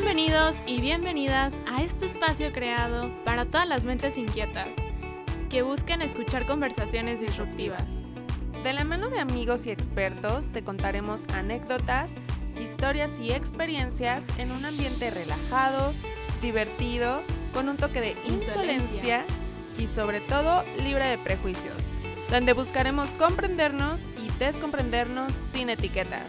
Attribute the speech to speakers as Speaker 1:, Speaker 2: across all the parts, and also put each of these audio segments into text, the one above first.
Speaker 1: Bienvenidos y bienvenidas a este espacio creado para todas las mentes inquietas que buscan escuchar conversaciones disruptivas.
Speaker 2: De la mano de amigos y expertos te contaremos anécdotas, historias y experiencias en un ambiente relajado, divertido, con un toque de insolencia y sobre todo libre de prejuicios, donde buscaremos comprendernos y descomprendernos sin etiquetas.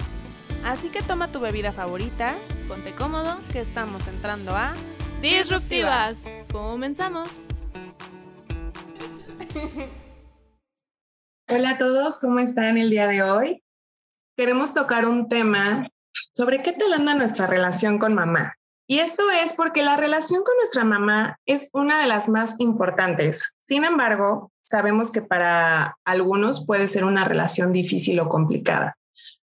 Speaker 2: Así que toma tu bebida favorita,
Speaker 1: Ponte cómodo,
Speaker 2: que estamos entrando a
Speaker 1: disruptivas. Comenzamos.
Speaker 3: Hola a todos, ¿cómo están el día de hoy? Queremos tocar un tema sobre qué tal anda nuestra relación con mamá. Y esto es porque la relación con nuestra mamá es una de las más importantes. Sin embargo, sabemos que para algunos puede ser una relación difícil o complicada.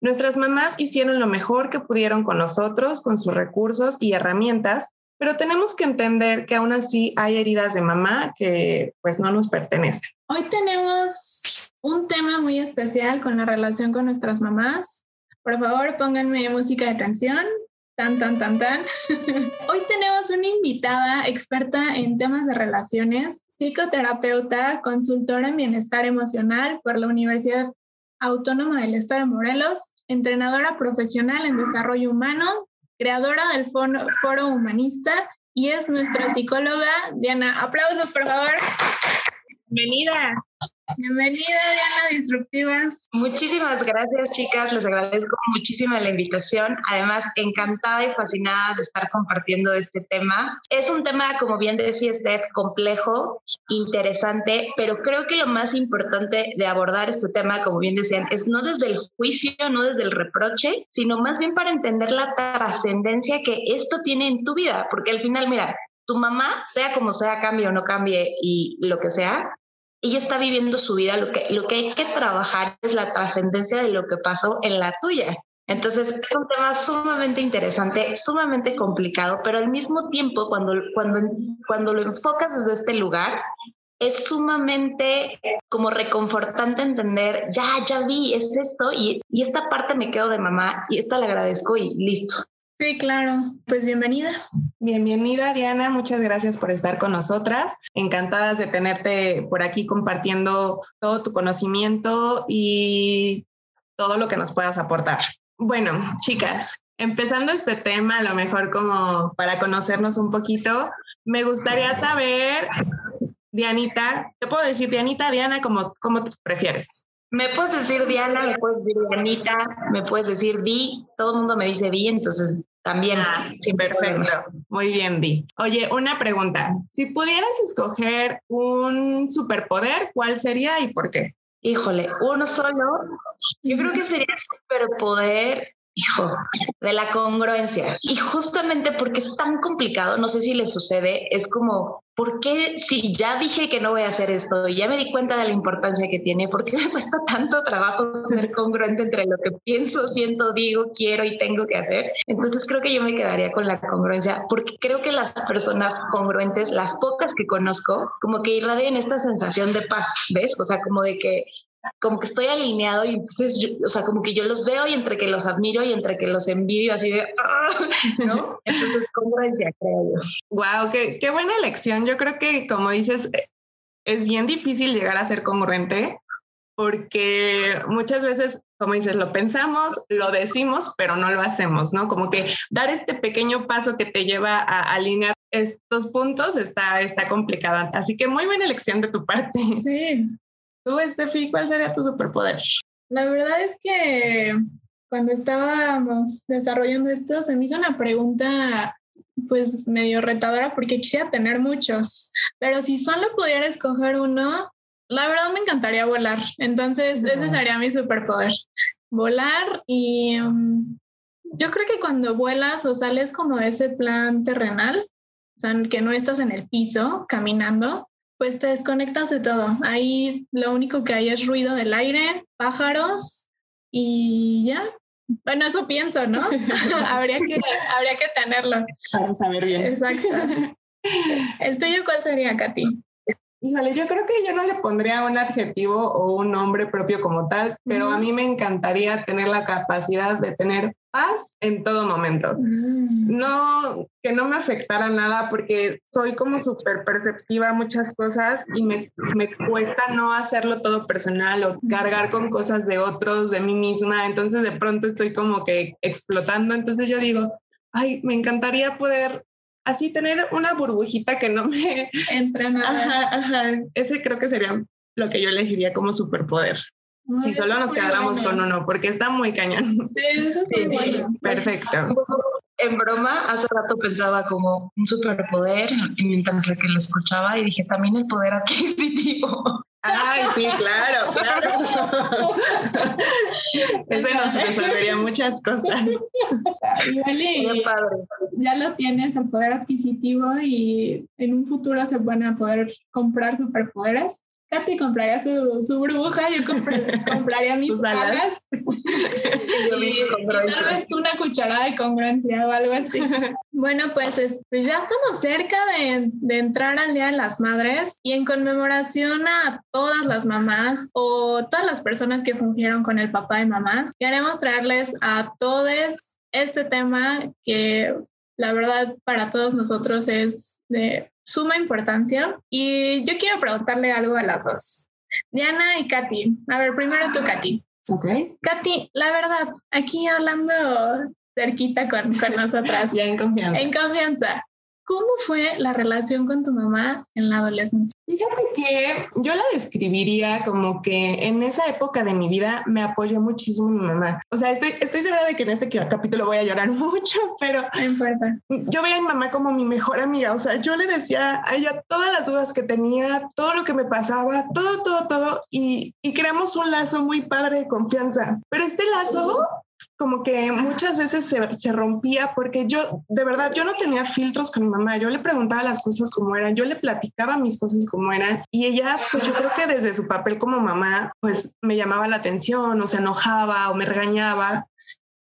Speaker 3: Nuestras mamás hicieron lo mejor que pudieron con nosotros, con sus recursos y herramientas, pero tenemos que entender que aún así hay heridas de mamá que pues no nos pertenecen.
Speaker 4: Hoy tenemos un tema muy especial con la relación con nuestras mamás. Por favor, pónganme música de tensión. Tan, tan, tan, tan. Hoy tenemos una invitada experta en temas de relaciones, psicoterapeuta, consultora en bienestar emocional por la Universidad Autónoma del Estado de Morelos, entrenadora profesional en desarrollo humano, creadora del Foro Humanista y es nuestra psicóloga Diana. Aplausos, por favor.
Speaker 3: Bienvenida.
Speaker 4: Bienvenida, Diana Disruptivas.
Speaker 5: Muchísimas gracias, chicas. Les agradezco muchísimo la invitación. Además, encantada y fascinada de estar compartiendo este tema. Es un tema, como bien decía Steph, complejo, interesante, pero creo que lo más importante de abordar este tema, como bien decían, es no desde el juicio, no desde el reproche, sino más bien para entender la trascendencia que esto tiene en tu vida. Porque al final, mira, tu mamá, sea como sea, cambie o no cambie y lo que sea, ella está viviendo su vida, lo que, lo que hay que trabajar es la trascendencia de lo que pasó en la tuya. Entonces, es un tema sumamente interesante, sumamente complicado, pero al mismo tiempo, cuando, cuando, cuando lo enfocas desde este lugar, es sumamente como reconfortante entender, ya, ya vi, es esto, y, y esta parte me quedo de mamá, y esta le agradezco y listo.
Speaker 4: Sí, claro. Pues bienvenida.
Speaker 3: Bienvenida, Diana. Muchas gracias por estar con nosotras. Encantadas de tenerte por aquí compartiendo todo tu conocimiento y todo lo que nos puedas aportar. Bueno, chicas, empezando este tema, a lo mejor como para conocernos un poquito, me gustaría saber, Dianita, te puedo decir Dianita, Diana, como, como tú prefieres.
Speaker 5: Me puedes decir Diana, me puedes decir Dianita, me puedes decir Di, todo el mundo me dice Di, entonces también.
Speaker 3: Ah, sí, perfecto. Muy bien, Di. Oye, una pregunta. Si pudieras escoger un superpoder, ¿cuál sería y por qué?
Speaker 5: Híjole, uno solo. Yo creo que sería el superpoder hijo, de la congruencia. Y justamente porque es tan complicado, no sé si le sucede, es como, ¿por qué si ya dije que no voy a hacer esto y ya me di cuenta de la importancia que tiene, por qué me cuesta tanto trabajo ser congruente entre lo que pienso, siento, digo, quiero y tengo que hacer? Entonces creo que yo me quedaría con la congruencia porque creo que las personas congruentes, las pocas que conozco, como que irradian esta sensación de paz, ¿ves? O sea, como de que como que estoy alineado y entonces, o sea, como que yo los veo y entre que los admiro y entre que los envidio, así de, ¡ah! ¿no? Entonces, congruencia, creo yo.
Speaker 3: Wow, qué, qué buena elección. Yo creo que, como dices, es bien difícil llegar a ser congruente porque muchas veces, como dices, lo pensamos, lo decimos, pero no lo hacemos, ¿no? Como que dar este pequeño paso que te lleva a alinear estos puntos está, está complicado. Así que muy buena elección de tu parte.
Speaker 4: Sí,
Speaker 3: Tú, Estefi, ¿cuál sería tu superpoder?
Speaker 4: La verdad es que cuando estábamos desarrollando esto, se me hizo una pregunta pues medio retadora porque quisiera tener muchos, pero si solo pudiera escoger uno, la verdad me encantaría volar. Entonces, ese sería mi superpoder. Volar y um, yo creo que cuando vuelas o sales como de ese plan terrenal, o sea, que no estás en el piso caminando, pues te desconectas de todo. Ahí lo único que hay es ruido del aire, pájaros y ya. Bueno, eso pienso, ¿no? habría, que, habría que tenerlo.
Speaker 3: Para saber bien.
Speaker 4: Exacto. ¿El tuyo cuál sería, Katy?
Speaker 3: Híjole, yo creo que yo no le pondría un adjetivo o un nombre propio como tal, pero a mí me encantaría tener la capacidad de tener paz en todo momento. Mm. No, que no me afectara nada porque soy como súper perceptiva a muchas cosas y me, me cuesta no hacerlo todo personal o cargar con cosas de otros, de mí misma. Entonces de pronto estoy como que explotando. Entonces yo digo, ay, me encantaría poder así tener una burbujita que no me
Speaker 4: entre nada.
Speaker 3: Ajá, ajá. Ese creo que sería lo que yo elegiría como superpoder. Si solo nos quedáramos con uno, porque está muy cañón.
Speaker 4: Sí, eso es muy bueno.
Speaker 3: Perfecto.
Speaker 5: En broma, hace rato pensaba como un superpoder mientras que lo escuchaba y dije también el poder adquisitivo.
Speaker 3: Ay, sí, claro, claro. Ese nos resolvería muchas cosas.
Speaker 4: Igual y ya lo tienes, el poder adquisitivo, y en un futuro se van a poder comprar superpoderes. Katy compraría su, su burbuja, yo compraría mis alas. y, tal vez tú una cucharada de congruencia o algo así. Bueno, pues, pues ya estamos cerca de, de, entrar al Día de las Madres y en conmemoración a todas las mamás o todas las personas que fungieron con el papá y mamás, queremos traerles a todos este tema que la verdad para todos nosotros es de suma importancia. Y yo quiero preguntarle algo a las dos. Diana y Katy. A ver, primero tú, Katy.
Speaker 3: Ok.
Speaker 4: Katy, la verdad, aquí hablando cerquita con, con nosotras.
Speaker 3: ya en confianza.
Speaker 4: En confianza. ¿Cómo fue la relación con tu mamá en la adolescencia?
Speaker 3: Fíjate que yo la describiría como que en esa época de mi vida me apoyó muchísimo mi mamá. O sea, estoy, estoy segura de que en este capítulo voy a llorar mucho, pero
Speaker 4: no importa.
Speaker 3: Yo veía a mi mamá como mi mejor amiga. O sea, yo le decía a ella todas las dudas que tenía, todo lo que me pasaba, todo, todo, todo. Y, y creamos un lazo muy padre de confianza. Pero este lazo como que muchas veces se, se, rompía porque yo, de verdad, yo no tenía filtros con mi mamá, yo le preguntaba las cosas como eran, yo le platicaba mis cosas como eran y ella, pues yo creo que desde su papel como mamá, pues me llamaba la atención o se enojaba o me regañaba.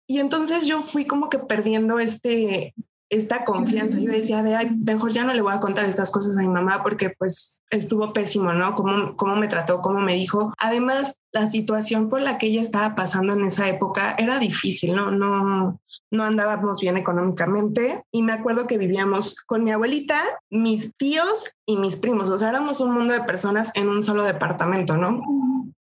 Speaker 3: Y entonces yo fui como que perdiendo este, esta confianza. Yo decía, de, ay, mejor ya no le voy a contar estas cosas a mi mamá porque pues estuvo pésimo, ¿no? Cómo, cómo me trató, cómo me dijo. Además, la situación por la que ella estaba pasando en esa época era difícil, ¿no? No, no andábamos bien económicamente y me acuerdo que vivíamos con mi abuelita, mis tíos y mis primos. O sea, éramos un mundo de personas en un solo departamento, ¿no?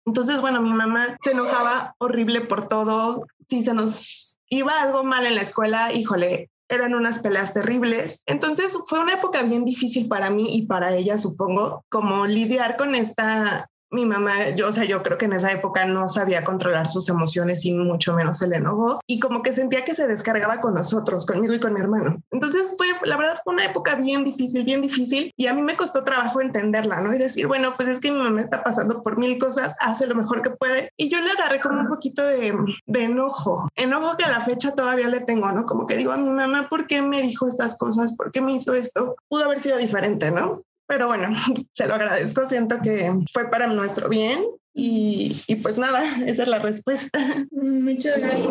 Speaker 3: Entonces, bueno, mi mamá se enojaba horrible por todo. Si se nos iba algo mal en la escuela, híjole, eran unas peleas terribles. Entonces fue una época bien difícil para mí y para ella, supongo, como lidiar con esta mi mamá, yo, o sea, yo creo que en esa época no sabía controlar sus emociones y mucho menos el enojo y como que sentía que se descargaba con nosotros, conmigo y con mi hermano. Entonces fue, la verdad, fue una época bien difícil, bien difícil y a mí me costó trabajo entenderla, ¿no? Y decir, bueno, pues es que mi mamá está pasando por mil cosas, hace lo mejor que puede y yo le agarré como un poquito de, de enojo, enojo que a la fecha todavía le tengo, ¿no? Como que digo a mi mamá, ¿por qué me dijo estas cosas? ¿Por qué me hizo esto? Pudo haber sido diferente, ¿no? Pero bueno, se lo agradezco, siento que fue para nuestro bien y, y pues nada, esa es la respuesta.
Speaker 4: Muchas gracias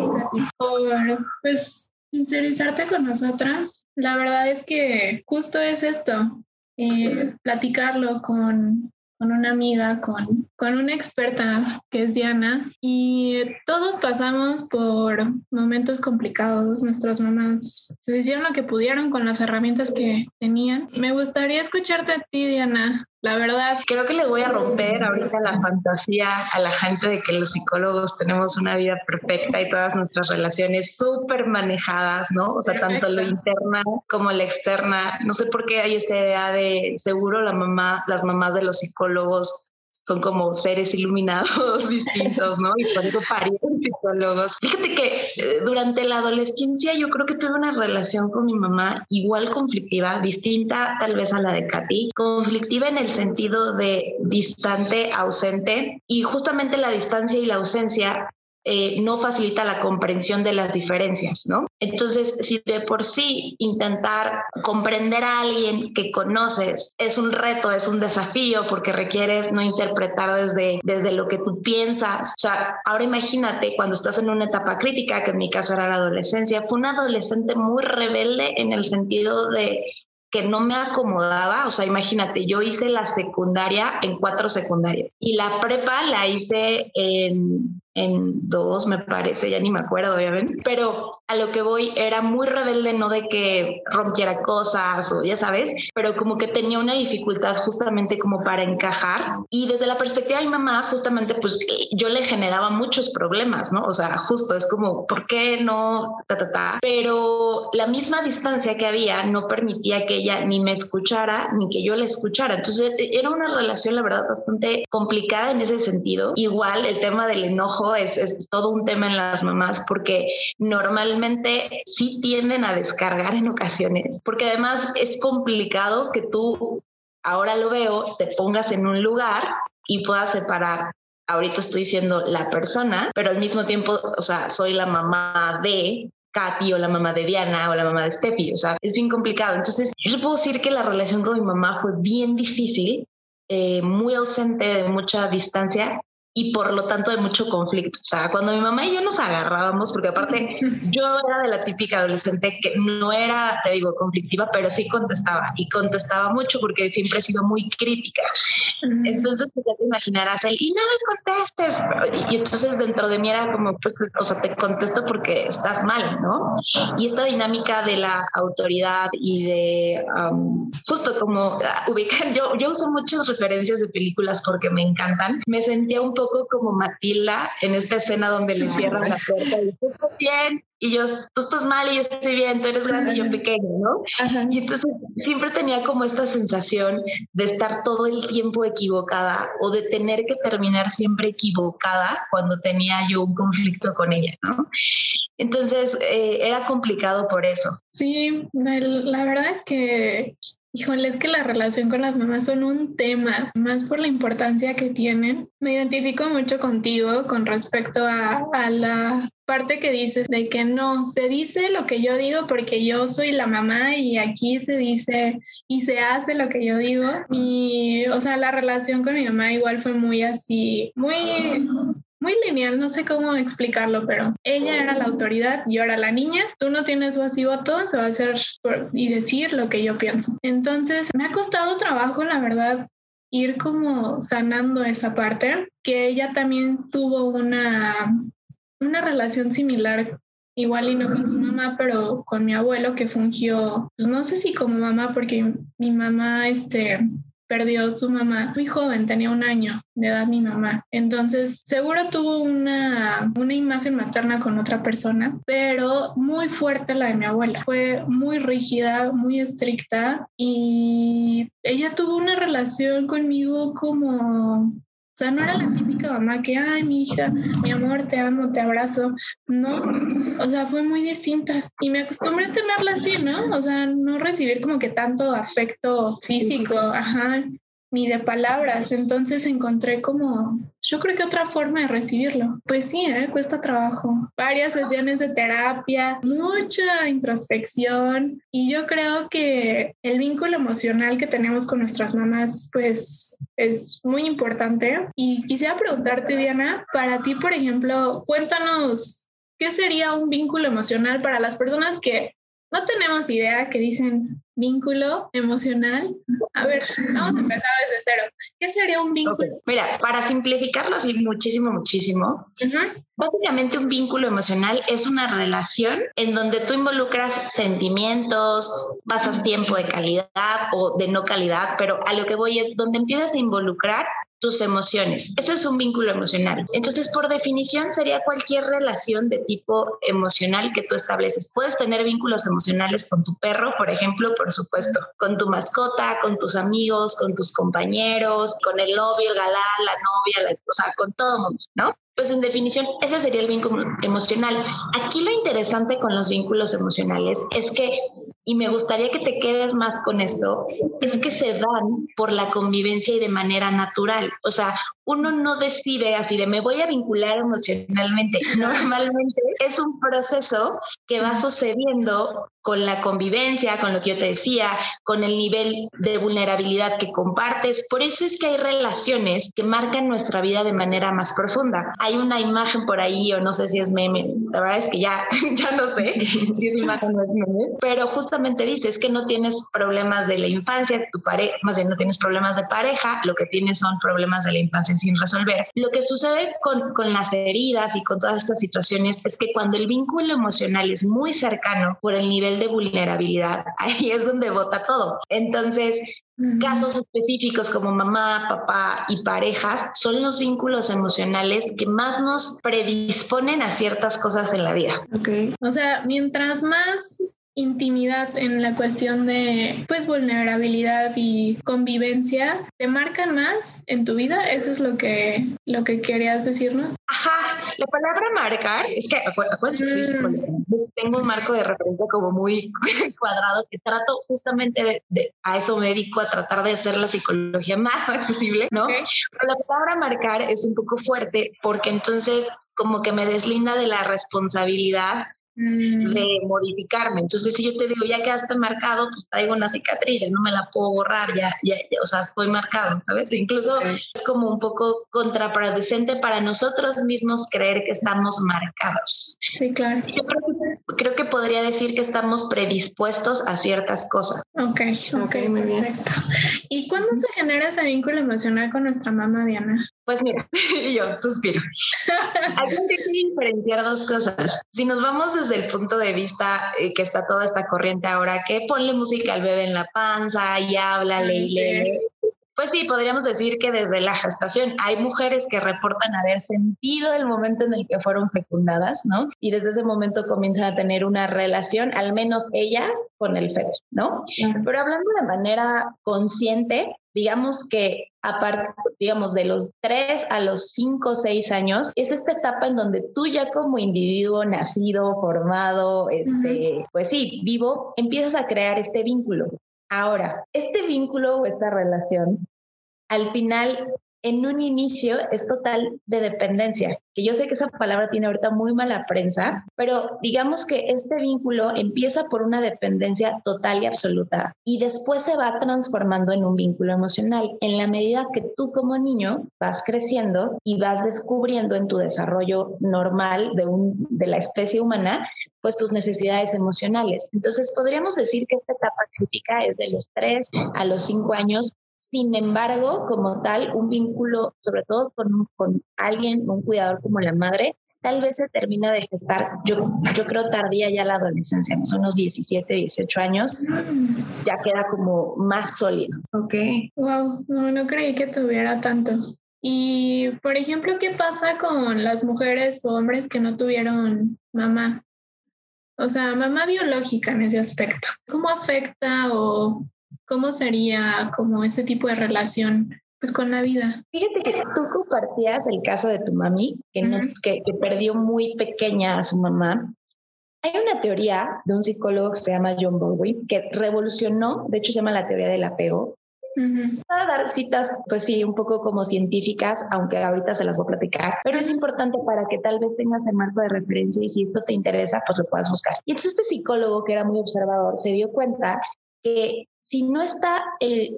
Speaker 4: por pues sincerizarte con nosotras. La verdad es que justo es esto, eh, platicarlo con, con una amiga, con, con una experta que es Diana, y todos pasamos por momentos complicados. Nuestras mamás hicieron lo que pudieron con las herramientas que tenían. Me gustaría escucharte a ti, Diana. La verdad,
Speaker 5: creo que le voy a romper ahorita la fantasía a la gente de que los psicólogos tenemos una vida perfecta y todas nuestras relaciones súper manejadas, ¿no? O sea, tanto lo interna como la externa. No sé por qué hay esta idea de seguro la mamá, las mamás de los psicólogos son como seres iluminados distintos, ¿no? Y por eso parieron psicólogos. Fíjate que eh, durante la adolescencia yo creo que tuve una relación con mi mamá igual conflictiva, distinta tal vez a la de Katy, conflictiva en el sentido de distante, ausente, y justamente la distancia y la ausencia eh, no facilita la comprensión de las diferencias, ¿no? Entonces, si de por sí intentar comprender a alguien que conoces es un reto, es un desafío, porque requieres no interpretar desde, desde lo que tú piensas. O sea, ahora imagínate cuando estás en una etapa crítica, que en mi caso era la adolescencia, fue una adolescente muy rebelde en el sentido de que no me acomodaba, o sea, imagínate, yo hice la secundaria en cuatro secundarias y la prepa la hice en en dos, me parece, ya ni me acuerdo, ya ven. Pero a lo que voy era muy rebelde, no de que rompiera cosas o ya sabes, pero como que tenía una dificultad justamente como para encajar. Y desde la perspectiva de mi mamá, justamente, pues yo le generaba muchos problemas, ¿no? O sea, justo es como, ¿por qué no? Ta, ta, ta. Pero la misma distancia que había no permitía que ella ni me escuchara ni que yo la escuchara. Entonces era una relación, la verdad, bastante complicada en ese sentido. Igual el tema del enojo es, es todo un tema en las mamás porque normalmente sí tienden a descargar en ocasiones, porque además es complicado que tú, ahora lo veo, te pongas en un lugar y puedas separar ahorita estoy diciendo la persona, pero al mismo tiempo, o sea, soy la mamá de Katy o la mamá de Diana o la mamá de Steffi, o sea, es bien complicado. Entonces, yo puedo decir que la relación con mi mamá fue bien difícil, eh, muy ausente de mucha distancia y por lo tanto de mucho conflicto. O sea, cuando mi mamá y yo nos agarrábamos, porque aparte yo era de la típica adolescente que no era, te digo, conflictiva, pero sí contestaba y contestaba mucho porque siempre he sido muy crítica. Entonces, pues ya te imaginarás el, y no me contestes. Y, entonces dentro de mí era como, pues, o sea, te contesto porque estás mal, ¿no? Y esta dinámica de la autoridad y de justo como ah, ubicar, yo, yo uso muchas referencias de películas porque me encantan. Me sentía un poco como Matilda en esta escena donde le cierran la puerta y tú estás bien y yo, tú estás mal y yo estoy bien, tú eres grande y yo pequeño, ¿no? Y entonces siempre tenía como esta sensación de estar todo el tiempo equivocada o de tener que terminar siempre equivocada cuando tenía yo un conflicto con ella, ¿no? Entonces eh, era complicado por eso.
Speaker 4: Sí, la verdad es que Híjole, es que la relación con las mamás son un tema, más por la importancia que tienen. Me identifico mucho contigo con respecto a, a, la parte que dices de que no, se dice lo que yo digo porque yo soy la mamá y aquí se dice y se hace lo que yo digo. Y, o sea, la relación con mi mamá igual fue muy así, muy muy lineal, no sé cómo explicarlo, pero ella era la autoridad, yo era la niña, tú no tienes voz y voto, se va a hacer y decir lo que yo pienso. Entonces, me ha costado trabajo, la verdad, ir como sanando esa parte, que ella también tuvo una, una relación similar igual y no con su mamá, pero con mi abuelo que fungió, pues no sé si como mamá, porque mi mamá, este, perdió su mamá muy joven, tenía un año de edad mi mamá. Entonces, seguro tuvo una, una imagen materna con otra persona, pero muy fuerte la de mi abuela. Fue muy rígida, muy estricta y ella tuvo una relación conmigo como o sea, no era la típica mamá que, ay, mi hija, mi amor, te amo, te abrazo. No, o sea, fue muy distinta. Y me acostumbré a tenerla así, ¿no? O sea, no recibir como que tanto afecto físico, ajá, ni de palabras. Entonces encontré como, yo creo que otra forma de recibirlo. Pues sí, ¿eh? cuesta trabajo. Varias sesiones de terapia, mucha introspección y yo creo que el vínculo emocional que tenemos con nuestras mamás, pues es muy importante. Y quisiera preguntarte, Diana, para ti, por ejemplo, cuéntanos. ¿Qué sería un vínculo emocional para las personas que no tenemos idea que dicen vínculo emocional. A ver, vamos a empezar desde cero. ¿Qué sería un vínculo?
Speaker 5: Mira, para simplificarlo así muchísimo, muchísimo, básicamente un vínculo emocional es una relación en donde tú involucras sentimientos, pasas tiempo de calidad o de no calidad, pero a lo que voy es donde empiezas a involucrar tus emociones. Eso es un vínculo emocional. Entonces, por definición, sería cualquier relación de tipo emocional que tú estableces. Puedes tener vínculos emocionales con tu perro, por ejemplo, por supuesto, con tu mascota, con tus amigos, con tus compañeros, con el novio, el galán, la novia, o sea, con todo el mundo, ¿no? Pues en definición, ese sería el vínculo emocional. Aquí lo interesante con los vínculos emocionales es que y me gustaría que te quedes más con esto, es que se dan por la convivencia y de manera natural. O sea, uno no decide así de me voy a vincular emocionalmente. Normalmente es un proceso que va sucediendo con la convivencia, con lo que yo te decía, con el nivel de vulnerabilidad que compartes. Por eso es que hay relaciones que marcan nuestra vida de manera más profunda. Hay una imagen por ahí, o no sé si es meme, la verdad es que ya, ya no sé si es imagen o es meme, pero justamente dices que no tienes problemas de la infancia, tu pareja, más bien no tienes problemas de pareja, lo que tienes son problemas de la infancia sin resolver. Lo que sucede con, con las heridas y con todas estas situaciones es que cuando el vínculo emocional es muy cercano por el nivel de vulnerabilidad, ahí es donde vota todo. Entonces, Casos específicos como mamá, papá y parejas son los vínculos emocionales que más nos predisponen a ciertas cosas en la vida.
Speaker 4: Okay. O sea, mientras más intimidad en la cuestión de pues vulnerabilidad y convivencia te marcan más en tu vida eso es lo que lo que querías decirnos
Speaker 5: ajá la palabra marcar es que acuérdense que soy mm. tengo un marco de referencia como muy cuadrado que trato justamente de, a eso me dedico a tratar de hacer la psicología más accesible no pero la palabra marcar es un poco fuerte porque entonces como que me deslinda de la responsabilidad. De modificarme. Entonces, si yo te digo, ya quedaste marcado, pues traigo una cicatriz, ya no me la puedo borrar, ya, ya, o sea, estoy marcado, ¿sabes? Incluso es como un poco contraproducente para nosotros mismos creer que estamos marcados.
Speaker 4: Sí, claro.
Speaker 5: Yo creo que, podría decir que estamos predispuestos a ciertas cosas.
Speaker 4: Ok, ok, muy bien. Perfecto. ¿Y cuándo se genera ese vínculo emocional con nuestra mamá, Diana?
Speaker 5: Pues mira, yo suspiro. Hay que diferenciar dos cosas. Si nos vamos desde el punto de vista eh, que está toda esta corriente ahora, que ponle música al bebé en la panza y háblale y lee. Pues sí, podríamos decir que desde la gestación hay mujeres que reportan haber sentido el momento en el que fueron fecundadas, ¿no? Y desde ese momento comienzan a tener una relación, al menos ellas, con el feto, ¿no? Pero hablando de manera consciente, digamos que aparte, digamos, de los 3 a los 5 o 6 años, es esta etapa en donde tú ya como individuo nacido, formado, este, pues sí, vivo, empiezas a crear este vínculo. Ahora, este vínculo o esta relación, al final en un inicio es total de dependencia, que yo sé que esa palabra tiene ahorita muy mala prensa, pero digamos que este vínculo empieza por una dependencia total y absoluta y después se va transformando en un vínculo emocional en la medida que tú como niño vas creciendo y vas descubriendo en tu desarrollo normal de, un, de la especie humana pues tus necesidades emocionales. Entonces podríamos decir que esta etapa crítica es de los 3 a los 5 años sin embargo, como tal, un vínculo, sobre todo con, con alguien, un cuidador como la madre, tal vez se termina de gestar, yo, yo creo tardía ya la adolescencia, son unos 17, 18 años, ya queda como más sólido.
Speaker 4: Ok. Wow, no, no creí que tuviera tanto. Y, por ejemplo, ¿qué pasa con las mujeres o hombres que no tuvieron mamá? O sea, mamá biológica en ese aspecto. ¿Cómo afecta o ¿Cómo sería como ese tipo de relación pues con la vida?
Speaker 5: Fíjate que tú compartías el caso de tu mami, que, que, perdió muy pequeña a su mamá. Hay una teoría de un psicólogo que se llama John Baldwin que revolucionó, de hecho se llama la teoría del apego. Para dar citas, pues sí, un poco como científicas, aunque ahorita se las voy a platicar, pero es importante para que tal vez tengas el marco de referencia y si esto te interesa, pues lo puedas buscar. Y entonces este psicólogo, que era muy observador, se dio cuenta que si no está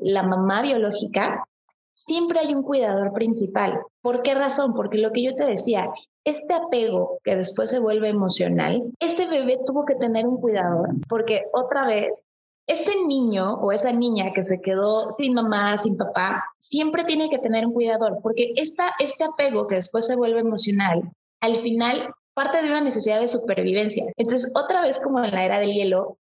Speaker 5: la mamá biológica, siempre hay un cuidador principal. ¿Por qué razón? Porque lo que yo te decía, este apego que después se vuelve emocional, este bebé tuvo que tener un cuidador, porque otra vez, este niño o esa niña que se quedó sin mamá, sin papá, siempre tiene que tener un cuidador, porque esta, este apego que después se vuelve emocional, al final parte de una necesidad de supervivencia. Entonces, otra vez como en la era del hielo,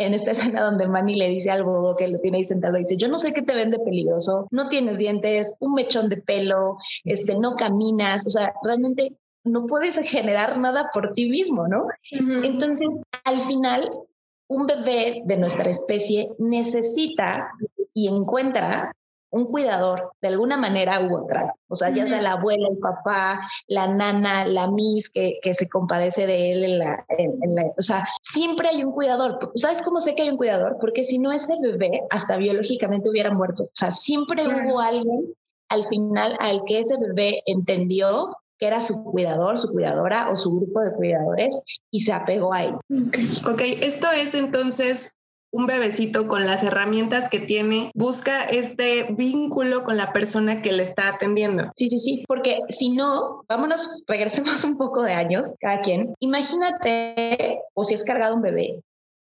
Speaker 5: en esta escena donde Manny le dice al bodo que lo tiene ahí sentado, dice, yo no sé qué te vende peligroso, no tienes dientes, un mechón de pelo, este, no caminas, o sea, realmente no puedes generar nada por ti mismo, ¿no? Entonces, al final, un bebé de nuestra especie necesita y encuentra un cuidador de alguna manera u otra. O sea, ya sea la abuela, el papá, la nana, la miss que, que se compadece de él en la, en, la, O sea, siempre hay un cuidador. ¿Sabes cómo sé que hay un cuidador? Porque si no ese bebé hasta biológicamente hubiera muerto. O sea, siempre hubo alguien al final al que ese bebé entendió que era su cuidador, su cuidadora o su grupo de cuidadores y se apegó a él.
Speaker 3: ok, esto es entonces un bebecito con las herramientas que tiene busca este vínculo con la persona que le está atendiendo.
Speaker 5: Sí, sí, sí, porque si no, vámonos, regresemos un poco de años, cada quien. Imagínate, o si has cargado un bebé,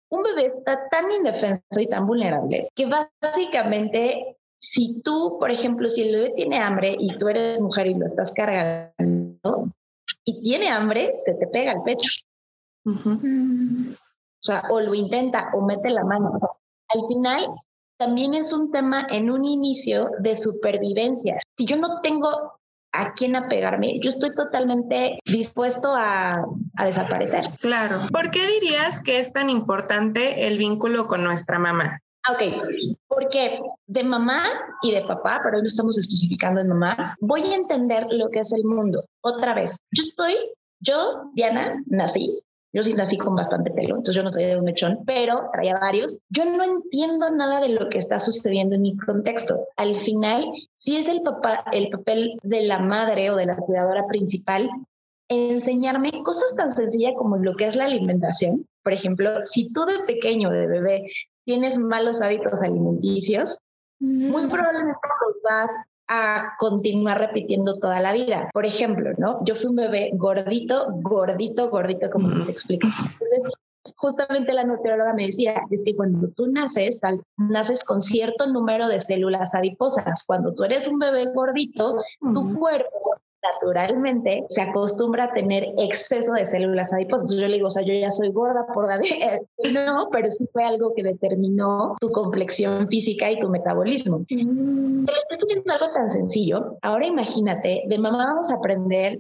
Speaker 5: un bebé está tan indefenso y tan vulnerable que básicamente si tú, por ejemplo, si el bebé tiene hambre y tú eres mujer y lo estás cargando y tiene hambre, se te pega al pecho.
Speaker 4: Mm.
Speaker 5: O sea, o lo intenta o mete la mano. Al final, también es un tema en un inicio de supervivencia. Si yo no tengo a quién apegarme, yo estoy totalmente dispuesto a, a, desaparecer.
Speaker 3: Claro. ¿Por qué dirías que es tan importante el vínculo con nuestra mamá?
Speaker 5: Ah, ok, porque de mamá y de papá, pero hoy no estamos especificando en mamá, voy a entender lo que es el mundo. Otra vez, yo estoy, yo, Diana, nací yo sí nací con bastante pelo, entonces yo no traía un mechón, pero traía varios. Yo no entiendo nada de lo que está sucediendo en mi contexto. Al final, si es el papá, el papel de la madre o de la cuidadora principal, enseñarme cosas tan sencillas como lo que es la alimentación. Por ejemplo, si tú de pequeño, de bebé, tienes malos hábitos alimenticios, muy probablemente los vas a continuar repitiendo toda la vida. Por ejemplo, ¿no? Yo fui un bebé gordito, gordito, gordito, como te explico. Entonces, justamente la nutrióloga me decía, es que cuando tú naces, tal, naces con cierto número de células adiposas. Cuando tú eres un bebé gordito, tu cuerpo naturalmente se acostumbra a tener exceso de células adiposas. Entonces yo le digo, o sea, yo ya soy gorda por la no, pero sí fue algo que determinó tu complexión física y tu metabolismo. Mm. Pero estoy poniendo algo tan sencillo. Ahora imagínate, de mamá vamos a aprender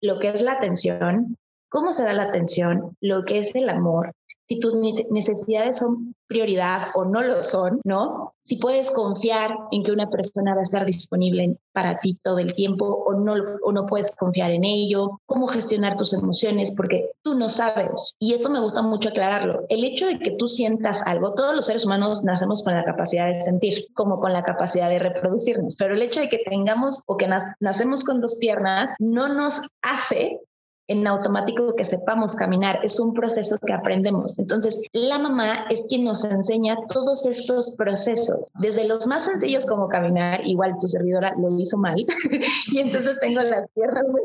Speaker 5: lo que es la atención, cómo se da la atención, lo que es el amor, si tus necesidades son prioridad o no lo son, ¿no? Si puedes confiar en que una persona va a estar disponible para ti todo el tiempo o no, o no puedes confiar en ello, cómo gestionar tus emociones, porque tú no sabes. Y esto me gusta mucho aclararlo. El hecho de que tú sientas algo, todos los seres humanos nacemos con la capacidad de sentir, como con la capacidad de reproducirnos, pero el hecho de que tengamos o que nacemos con dos piernas no nos hace en automático que sepamos caminar, es un proceso que aprendemos. Entonces, la mamá es quien nos enseña todos estos procesos, desde los más sencillos como caminar, igual tu servidora lo hizo mal, y entonces tengo las piernas muy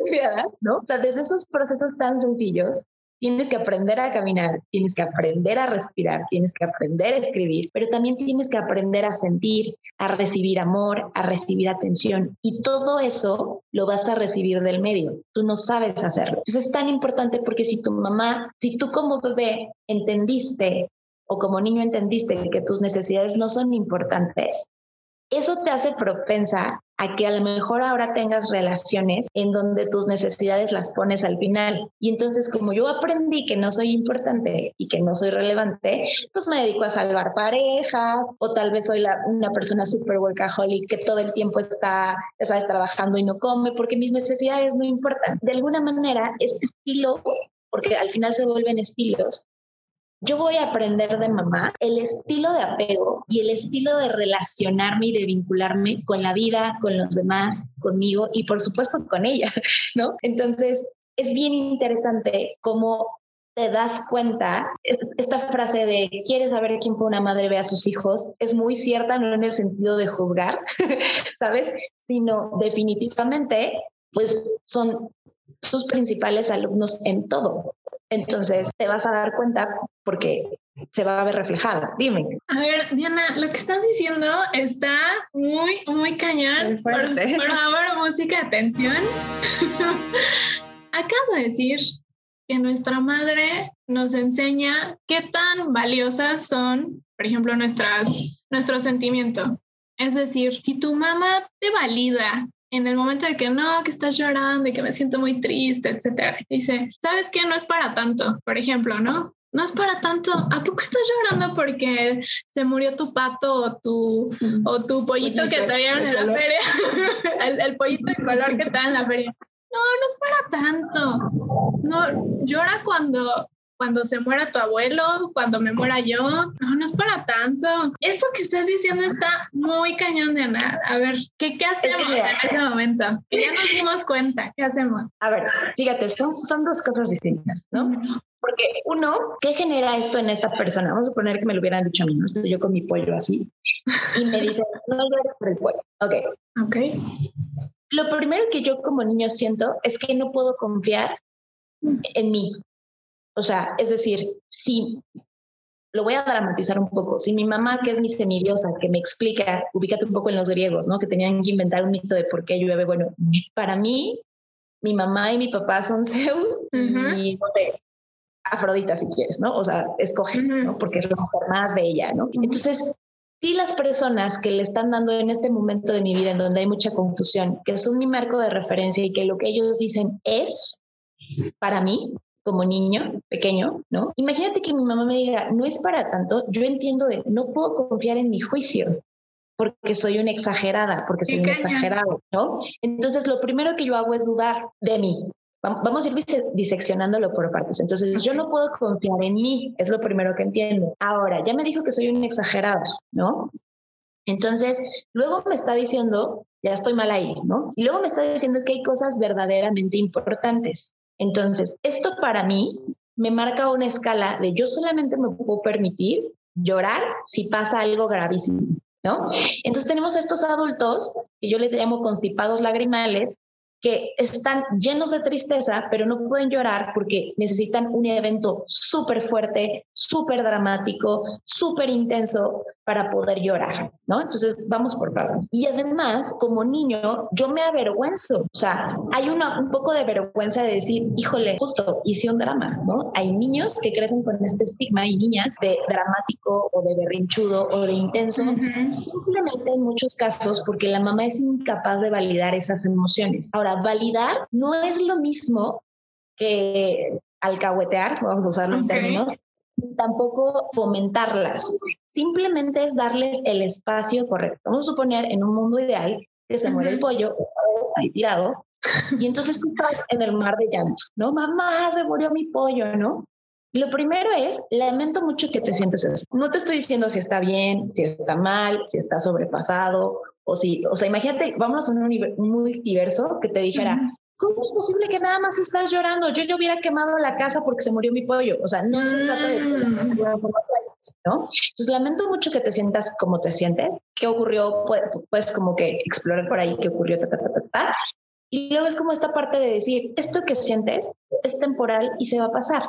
Speaker 5: ¿no? O sea, desde esos procesos tan sencillos tienes que aprender a caminar, tienes que aprender a respirar, tienes que aprender a escribir, pero también tienes que aprender a sentir, a recibir amor, a recibir atención. Y todo eso lo vas a recibir del medio. Tú no sabes hacerlo. Entonces es tan importante porque si tu mamá, si tú como bebé entendiste o como niño entendiste que tus necesidades no son importantes, eso te hace propensa a que a lo mejor ahora tengas relaciones en donde tus necesidades las pones al final. Y entonces como yo aprendí que no soy importante y que no soy relevante, pues me dedico a salvar parejas o tal vez soy una persona súper workaholic que todo el tiempo está, sabes, trabajando y no come porque mis necesidades no importan. De alguna manera, este estilo porque al final se vuelven estilos, yo voy a aprender de mamá el estilo de apego y el estilo de relacionarme y de vincularme con la vida, con los demás, conmigo y por supuesto con ella, ¿no? Entonces, es bien interesante cómo te das cuenta, esta frase de quieres saber quién fue una madre, ve a sus hijos, es muy cierta, no en el sentido de juzgar, ¿sabes? Sino definitivamente, pues son sus principales alumnos en todo. Entonces te vas a dar cuenta porque se va a ver reflejada. Dime.
Speaker 4: A ver, Diana, lo que estás diciendo está muy, muy cañón. Por, por, favor, música, atención. Acabas de decir que nuestra madre nos enseña qué tan valiosas son, por ejemplo, nuestras, nuestro sentimiento. Es decir, si tu mamá te valida en el momento de que no, que estás llorando y que me siento muy triste, etcétera, dice, ¿sabes qué? No es para tanto, por ejemplo, ¿no? No es para tanto. ¿A poco estás llorando porque se murió tu pato o tu, o tu pollito que te dieron en la feria? el, el, pollito de color que te dan en la feria. No, no es para tanto. No, llora cuando cuando se muera tu abuelo, cuando me muera yo. No, no es para tanto. Esto que estás diciendo está muy cañón de nada. A ver, ¿qué, qué hacemos en ese momento? Que ya nos dimos cuenta. ¿Qué hacemos?
Speaker 5: A ver, fíjate, son, son dos cosas distintas, ¿no? Porque uno, ¿qué genera esto en esta persona? Vamos a suponer que me lo hubieran dicho a mí, ¿no? Estoy yo con mi pollo así. Y me dicen, no llores por el pollo. Ok.
Speaker 4: Ok.
Speaker 5: Lo primero que yo como niño siento es que no puedo confiar en mí. O sea, es decir, si lo voy a dramatizar un poco. Si mi mamá, que es mi semidiosa, que me explica, ubícate un poco en los griegos, ¿no? Que tenían que inventar un mito de por qué llueve. Bueno, para mí, mi mamá y mi papá son Zeus y, no sé, Afrodita si quieres, ¿no? O sea, escoge, ¿no? Porque es la mujer más bella, ¿no? Entonces, si las personas que le están dando en este momento de mi vida en donde hay mucha confusión, que son mi marco de referencia y que lo que ellos dicen es para mí como niño pequeño, ¿no? Imagínate que mi mamá me diga, no es para tanto, yo entiendo de, no puedo confiar en mi juicio porque soy una exagerada, porque soy un exagerado, ¿no? Entonces, lo primero que yo hago es dudar de mí, Vamos a ir diseccionándolo por partes. Entonces, yo no puedo confiar en mí, es lo primero que entiendo. Ahora, ya me dijo que soy un exagerado, ¿no? Entonces, luego me está diciendo, ya estoy mal ahí, ¿no? Y luego me está diciendo que hay cosas verdaderamente importantes. Entonces, esto para mí me marca una escala de yo solamente me puedo permitir llorar si pasa algo gravísimo, ¿no? Entonces tenemos estos adultos que yo les llamo constipados lagrimales, que están llenos de tristeza, pero no pueden llorar porque necesitan un evento súper fuerte, súper dramático, súper intenso para poder llorar, ¿no? Entonces, vamos por partes. Y además, como niño, yo me avergüenzo, o sea, hay una, un poco de vergüenza de decir, híjole, justo hice un drama, ¿no? Hay niños que crecen con este estigma y niñas de dramático o de berrinchudo o de intenso, simplemente en muchos casos porque la mamá es incapaz de validar esas emociones. Ahora, validar no es lo mismo que alcahuetear, vamos a usarlo en términos, tampoco fomentarlas. Simplemente es darles el espacio correcto. Vamos a suponer en un mundo ideal que se muere el pollo, está ahí tirado, y entonces tú estás en el mar de llanto, ¿no? Mamá, se murió mi pollo, ¿no? Lo primero es, lamento mucho que te sientes así. No te estoy diciendo si está bien, si está mal, si está sobrepasado, o si, o sea, imagínate, vamos a un, un multiverso que te dijera, ¿cómo es posible que nada más estás llorando? Yo ya hubiera quemado la casa porque se murió mi pollo. O sea, no se trata de... Mm. ¿no? Entonces, lamento mucho que te sientas como te sientes. ¿Qué ocurrió? Pues, pues como que explorar por ahí qué ocurrió, ta, ta, ta, ta, Y luego es como esta parte de decir, esto que sientes es temporal y se va a pasar.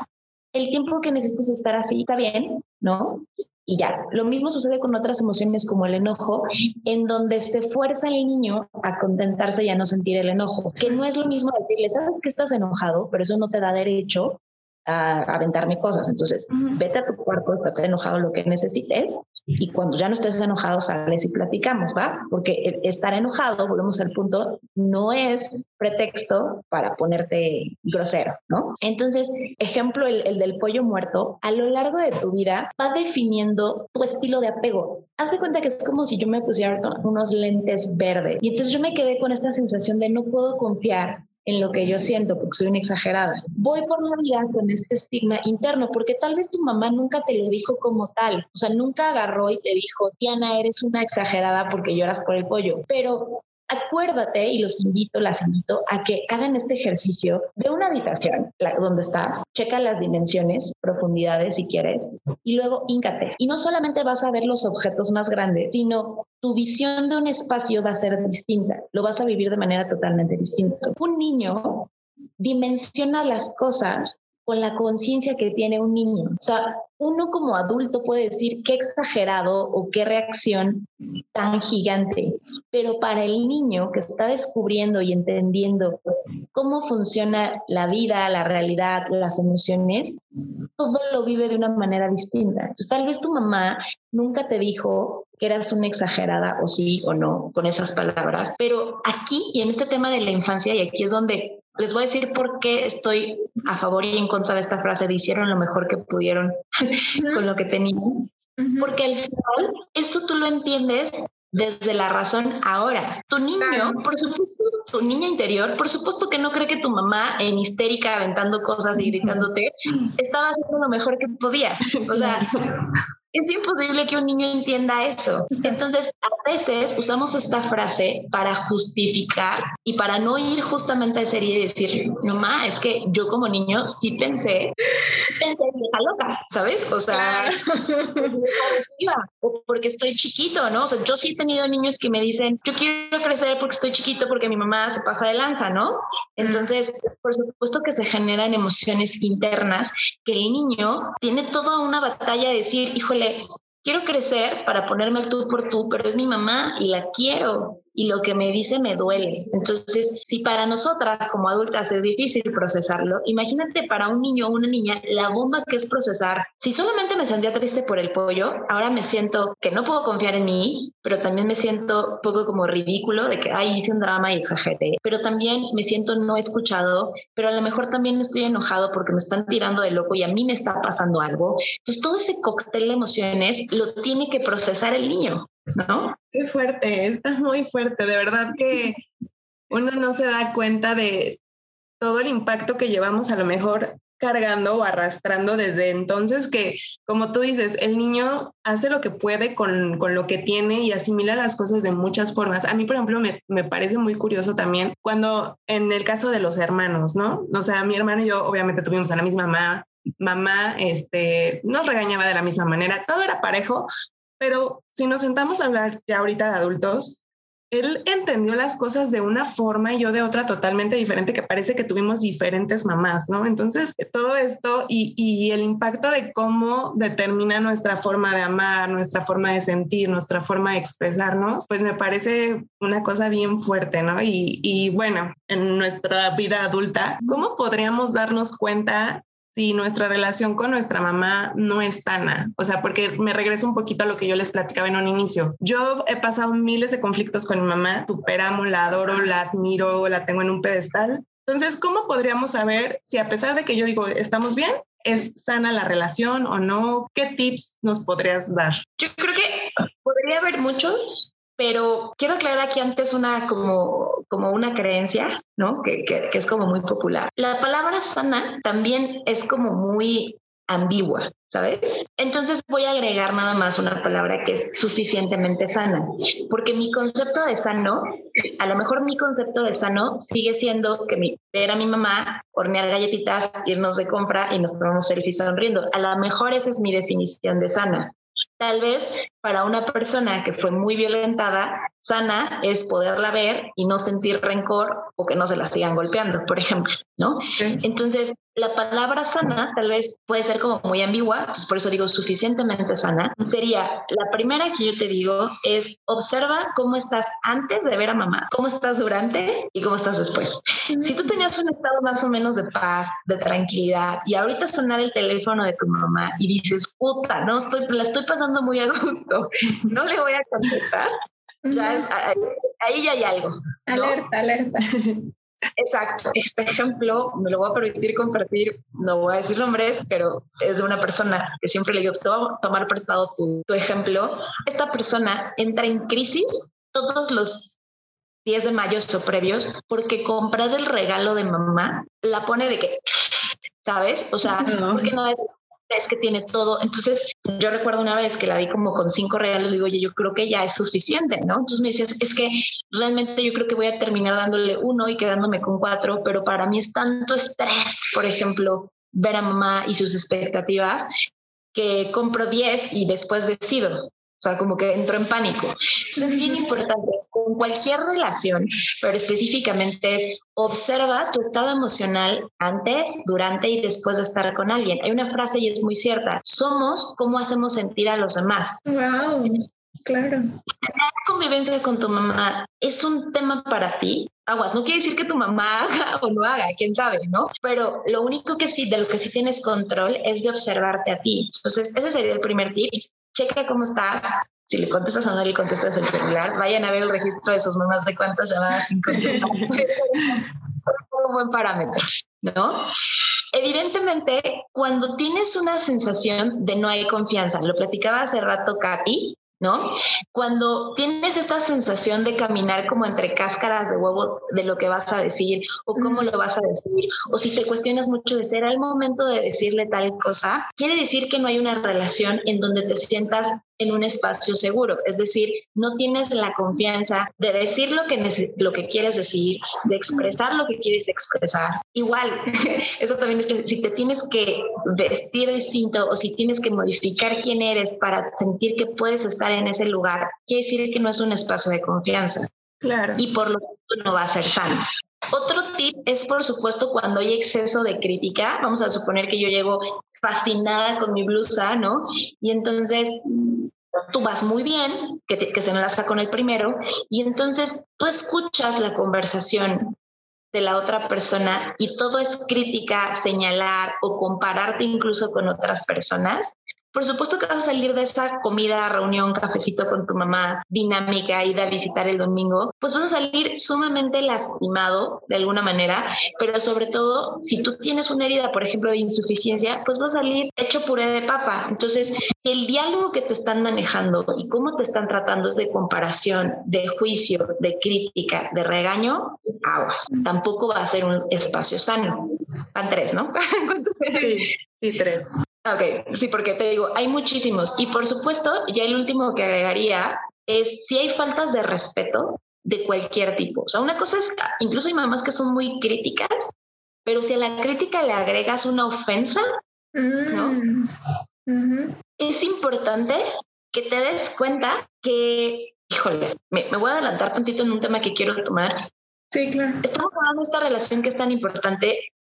Speaker 5: El tiempo que necesites estar así está bien, ¿no? Y ya. Lo mismo sucede con otras emociones como el enojo, en donde se fuerza al niño a contentarse y a no sentir el enojo, que no es lo mismo decirle, sabes que estás enojado, pero eso no te da derecho a aventarme cosas. Entonces, vete a tu cuarto, estate enojado lo que necesites y cuando ya no estés enojado, sales y platicamos, ¿va? Porque estar enojado, volvemos al punto, no es pretexto para ponerte grosero, ¿no? Entonces, ejemplo, el, el del pollo muerto, a lo largo de tu vida va definiendo tu estilo de apego. Haz de cuenta que es como si yo me pusiera unos lentes verdes y entonces yo me quedé con esta sensación de no puedo confiar en lo que yo siento, porque soy una exagerada. Voy por la vida con este estigma interno, porque tal vez tu mamá nunca te lo dijo como tal, o sea, nunca agarró y te dijo, Diana, eres una exagerada porque lloras por el pollo, pero acuérdate y los invito, las invito a que hagan este ejercicio de una habitación donde estás, checa las dimensiones, profundidades si quieres, y luego íncate. Y no solamente vas a ver los objetos más grandes, sino tu visión de un espacio va a ser distinta, lo vas a vivir de manera totalmente distinta. Un niño dimensiona las cosas con la conciencia que tiene un niño. O sea, uno como adulto puede decir qué exagerado o qué reacción tan gigante, pero para el niño que está descubriendo y entendiendo cómo funciona la vida, la realidad, las emociones, todo lo vive de una manera distinta. Entonces, tal vez tu mamá nunca te dijo que eras una exagerada o sí o no con esas palabras, pero aquí y en este tema de la infancia, y aquí es donde les voy a decir por qué estoy a favor y en contra de esta frase de hicieron lo mejor que pudieron con lo que tenían. Porque al final, esto tú lo entiendes desde la razón ahora. Tu niño, por supuesto, tu niña interior, por supuesto que no cree que tu mamá en histérica aventando cosas y gritándote estaba haciendo lo mejor que podía. O sea, es imposible que un niño entienda eso. Entonces, a veces usamos esta frase para justificar y para no ir justamente a serie y decir, mamá, es que yo como niño sí pensé, pensé está loca, ¿sabes? O sea, porque estoy chiquito, ¿no? O sea, yo sí he tenido niños que me dicen, yo quiero crecer porque estoy chiquito, porque mi mamá se pasa de lanza, ¿no? Entonces, por supuesto que se generan emociones internas que el niño tiene toda una batalla de decir, híjole, quiero crecer para ponerme el tú por tú, pero es mi mamá y la quiero y lo que me dice me duele. Entonces, si para nosotras como adultas es difícil procesarlo, imagínate para un niño o una niña la bomba que es procesar. Si solamente me sentía triste por el pollo, ahora me siento que no puedo confiar en mí, pero también me siento poco como ridículo de que, ay, hice un drama y exageré. Pero también me siento no escuchado, pero a lo mejor también estoy enojado porque me están tirando de loco y a mí me está pasando algo. Entonces, todo ese cóctel de emociones lo tiene que procesar el niño. ¿No?
Speaker 3: Qué fuerte, está muy fuerte, de verdad que uno no se da cuenta de todo el impacto que llevamos a lo mejor cargando o arrastrando desde entonces que, como tú dices, el niño hace lo que puede con, con, lo que tiene y asimila las cosas de muchas formas. A mí, por ejemplo, me, me, parece muy curioso también cuando en el caso de los hermanos, ¿no? O sea, mi hermano y yo obviamente tuvimos a la misma mamá, mamá este, nos regañaba de la misma manera, todo era parejo, pero si nos sentamos a hablar ya ahorita de adultos, él entendió las cosas de una forma y yo de otra totalmente diferente, que parece que tuvimos diferentes mamás, ¿no? Entonces, todo esto y, y, el impacto de cómo determina nuestra forma de amar, nuestra forma de sentir, nuestra forma de expresarnos, pues me parece una cosa bien fuerte, ¿no? Y, y bueno, en nuestra vida adulta, ¿cómo podríamos darnos cuenta si nuestra relación con nuestra mamá no es sana. O sea, porque me regreso un poquito a lo que yo les platicaba en un inicio. Yo he pasado miles de conflictos con mi mamá, super amo, la adoro, la admiro, la tengo en un pedestal. Entonces, ¿cómo podríamos saber si a pesar de que yo digo, estamos bien, es sana la relación o no? ¿Qué tips nos podrías dar?
Speaker 5: Yo creo que podría haber muchos, pero quiero aclarar aquí antes una como, como una creencia, ¿no? Que, que, que, es como muy popular. La palabra sana también es como muy ambigua, ¿sabes? Entonces voy a agregar nada más una palabra que es suficientemente sana, porque mi concepto de sano, a lo mejor mi concepto de sano sigue siendo que mi, ver a mi mamá hornear galletitas, irnos de compra y nos tomamos selfies sonriendo. A lo mejor esa es mi definición de sana. Tal vez para una persona que fue muy violentada, sana es poderla ver y no sentir rencor o que no se la sigan golpeando, por ejemplo, ¿no? Entonces, la palabra sana tal vez puede ser como muy ambigua, entonces por eso digo suficientemente sana. Sería la primera que yo te digo es observa cómo estás antes de ver a mamá, cómo estás durante y cómo estás después. Si tú tenías un estado más o menos de paz, de tranquilidad y ahorita sonar el teléfono de tu mamá y dices, puta, no estoy, la estoy pasando muy a gusto, no le voy a contestar. Ya es, ahí ya hay algo.
Speaker 4: Alerta, alerta.
Speaker 5: Exacto. Este ejemplo me lo voy a permitir compartir. No voy a decir nombres, pero es de una persona que siempre le digo, tomar prestado tu, tu ejemplo. Esta persona entra en crisis todos los 10 de mayo o previos porque comprar el regalo de mamá la pone de que, ¿sabes? O sea, porque no es que tiene todo. Entonces, yo recuerdo una vez que la vi como con cinco regalos, digo, oye, yo creo que ya es suficiente, ¿no? Entonces me decías, es que realmente yo creo que voy a terminar dándole uno y quedándome con cuatro, pero para mí es tanto estrés, por ejemplo, ver a mamá y sus expectativas, que compro diez y después decido. O sea, como que entró en pánico. Entonces es bien importante con cualquier relación, pero específicamente es observa tu estado emocional antes, durante y después de estar con alguien. Hay una frase y es muy cierta. Somos como hacemos sentir a los demás.
Speaker 4: Wow. Claro.
Speaker 5: La convivencia con tu mamá es un tema para ti. Aguas, no quiere decir que tu mamá haga o no haga, quién sabe, ¿no? Pero lo único que sí, de lo que sí tienes control es de observarte a ti. Entonces, ese sería el primer tip checa cómo estás. Si le contestas o no le contestas el celular, vayan a ver el registro de sus mamás de cuántas llamadas sin contestar. un buen parámetro, ¿no? Evidentemente, cuando tienes una sensación de no hay confianza, lo platicaba hace rato Katy, ¿no? Cuando tienes esta sensación de caminar como entre cáscaras de huevo de lo que vas a decir o cómo lo vas a decir, o si te cuestionas mucho de será el momento de decirle tal cosa, quiere decir que no hay una relación en donde te sientas en un espacio seguro, es decir, no tienes la confianza de decir lo que, lo que quieres decir, de expresar lo que quieres expresar. Igual, eso también es que si te tienes que vestir distinto o si tienes que modificar quién eres para sentir que puedes estar en ese lugar, quiere decir que no es un espacio de confianza.
Speaker 3: Claro.
Speaker 5: Y por lo tanto no va a ser sano. Otro tip es, por supuesto, cuando hay exceso de crítica. Vamos a suponer que yo llego fascinada con mi blusa, ¿no? Y entonces tú vas muy bien, que, se enlaza con el primero, y entonces tú escuchas la conversación de la otra persona y todo es crítica, señalar o compararte incluso con otras personas, por supuesto que vas a salir de esa comida, reunión, cafecito con tu mamá, dinámica, ida a visitar el domingo, pues vas a salir sumamente lastimado de alguna manera, pero sobre todo si tú tienes una herida, por ejemplo, de insuficiencia, pues vas a salir hecho puré de papa. Entonces, el diálogo que te están manejando y cómo te están tratando es de comparación, de juicio, de crítica, de regaño, aguas. Tampoco va a ser un espacio sano. Van tres, ¿no?
Speaker 3: sí, sí, tres.
Speaker 5: Ok, sí, porque te digo, hay muchísimos. Y por supuesto, ya el último que agregaría es si hay faltas de respeto de cualquier tipo. O sea, una cosa es, incluso hay mamás que son muy críticas, pero si a la crítica le agregas una ofensa, ¿no? Mm, es importante que te des cuenta que, híjole, me, me voy a adelantar tantito en un tema que quiero tomar.
Speaker 4: Sí, claro.
Speaker 5: Estamos hablando de esta relación que es tan importante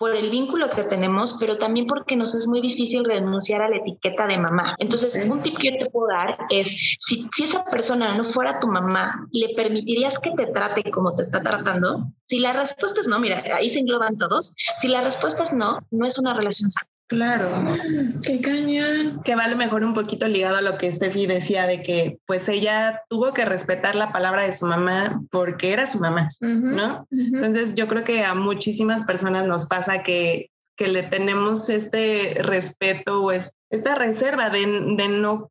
Speaker 5: por el vínculo que tenemos, pero también porque nos es muy difícil renunciar a la etiqueta de mamá. Entonces, un tip que yo te puedo dar es, si, si esa persona no fuera tu mamá, ¿le permitirías que te trate como te está tratando? Si la respuesta es no, mira, ahí se engloban todos. Si la respuesta es no, no es una relación sana.
Speaker 3: Claro.
Speaker 4: Qué cañón.
Speaker 3: Que va a lo mejor un poquito ligado a lo que Steffi decía de que pues ella tuvo que respetar la palabra de su mamá porque era su mamá, ¿no? Entonces yo creo que a muchísimas personas nos pasa que, que le tenemos este respeto o esta reserva de, de no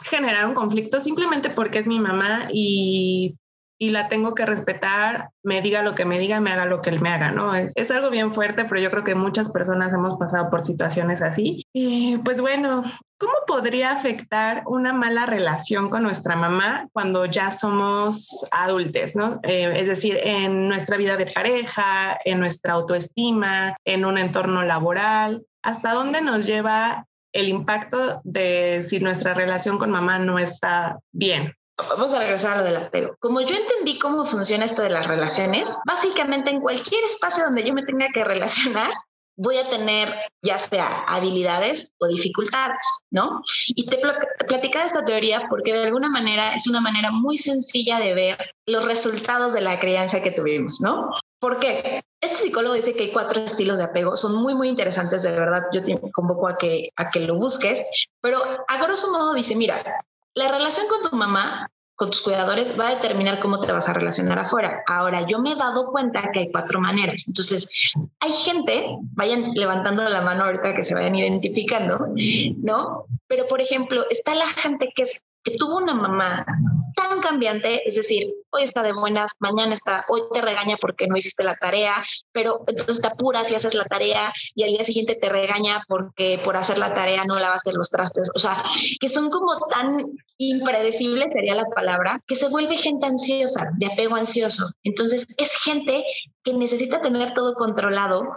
Speaker 3: generar un conflicto simplemente porque es mi mamá y y la tengo que respetar, me diga lo que me diga, me haga lo que él me haga, ¿no? Es, es algo bien fuerte, pero yo creo que muchas personas hemos pasado por situaciones así. Y pues bueno, ¿cómo podría afectar una mala relación con nuestra mamá cuando ya somos adultos, ¿no? Eh, es decir, en nuestra vida de pareja, en nuestra autoestima, en un entorno laboral. ¿Hasta dónde nos lleva el impacto de si nuestra relación con mamá no está bien?
Speaker 5: Vamos a regresar a lo del apego. Como yo entendí cómo funciona esto de las relaciones, básicamente en cualquier espacio donde yo me tenga que relacionar, voy a tener ya sea habilidades o dificultades, ¿no? Y te, platicaba esta teoría porque de alguna manera es una manera muy sencilla de ver los resultados de la crianza que tuvimos, ¿no? ¿Por qué? Este psicólogo dice que hay cuatro estilos de apego, son muy, muy interesantes, de verdad, yo te convoco a que, a que lo busques, pero a grosso modo dice, mira, la relación con tu mamá, con tus cuidadores, va a determinar cómo te vas a relacionar afuera. Ahora, yo me he dado cuenta que hay cuatro maneras. Entonces, hay gente, vayan levantando la mano ahorita que se vayan identificando, ¿no? Pero, por ejemplo, está la gente que es que tuvo una mamá tan cambiante, es decir, hoy está de buenas, mañana está, hoy te regaña porque no hiciste la tarea, pero entonces te apuras y haces la tarea y al día siguiente te regaña porque por hacer la tarea no lavaste los trastes, o sea, que son como tan impredecibles, sería la palabra, que se vuelve gente ansiosa, de apego ansioso. Entonces es gente que necesita tener todo controlado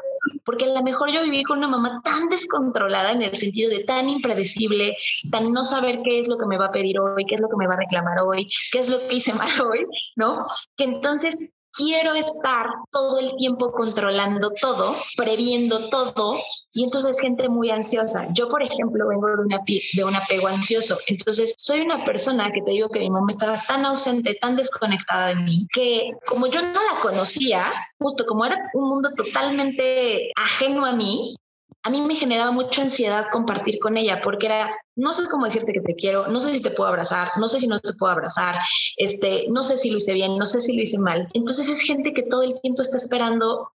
Speaker 5: porque a lo mejor yo viví con una mamá tan descontrolada en el sentido de tan impredecible, tan no saber qué es lo que me va a pedir hoy, qué es lo que me va a reclamar hoy, qué es lo que hice mal hoy, ¿no? Que entonces quiero estar todo el tiempo controlando todo, previendo todo, y entonces gente muy ansiosa. Yo, por ejemplo, vengo de, de un apego ansioso, entonces soy una persona que te digo que mi mamá estaba tan ausente, tan desconectada de mí, que como yo no la conocía, justo como era un mundo totalmente ajeno a mí, a mí me generaba mucha ansiedad compartir con ella porque era, no sé cómo decirte que te quiero, no sé si te puedo abrazar, no sé si no te puedo abrazar, este, no sé si lo hice bien, no sé si lo hice mal. Entonces es gente que todo el tiempo está esperando,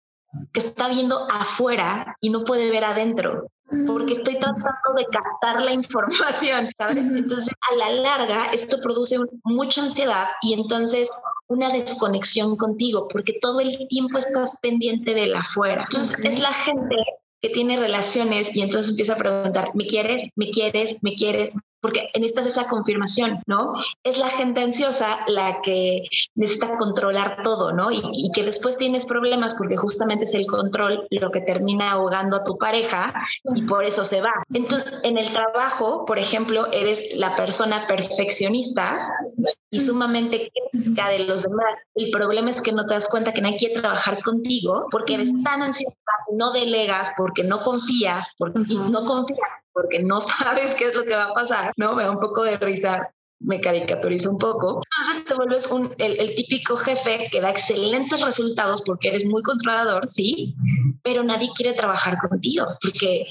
Speaker 5: que está viendo afuera y no puede ver adentro. porque estoy tratando de captar la información, ¿sabes? Entonces, a la larga, esto produce mucha ansiedad y entonces una desconexión contigo, porque todo el tiempo estás pendiente de la afuera. Entonces, es la gente que tiene relaciones y entonces empieza a preguntar, ¿me quieres? ¿Me quieres? ¿Me quieres? Porque necesitas esa confirmación, ¿no? Es la gente ansiosa la que necesita controlar todo, ¿no? Y, y, que después tienes problemas porque justamente es el control lo que termina ahogando a tu pareja y por eso se va. Entonces, en el trabajo, por ejemplo, eres la persona perfeccionista y sumamente crítica de los demás. El problema es que no te das cuenta que nadie quiere trabajar contigo porque eres tan ansiosa, no delegas, porque no confías, porque no confías porque no sabes qué es lo que va a pasar, ¿no? Me da un poco de risa me caricaturiza un poco. Entonces te vuelves un, el, típico jefe que da excelentes resultados porque eres muy controlador, sí, pero nadie quiere trabajar contigo porque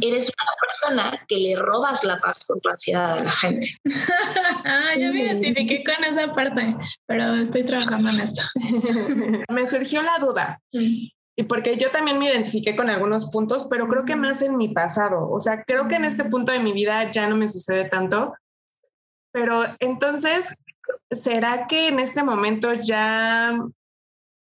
Speaker 5: eres una persona que le robas la paz con tu ansiedad a la gente.
Speaker 4: ah, yo me identifiqué con esa parte, pero estoy trabajando en eso.
Speaker 3: me surgió la duda y porque yo también me identifiqué con algunos puntos, pero creo que más en mi pasado. O sea, creo que en este punto de mi vida ya no me sucede tanto. Pero entonces, ¿será que en este momento ya,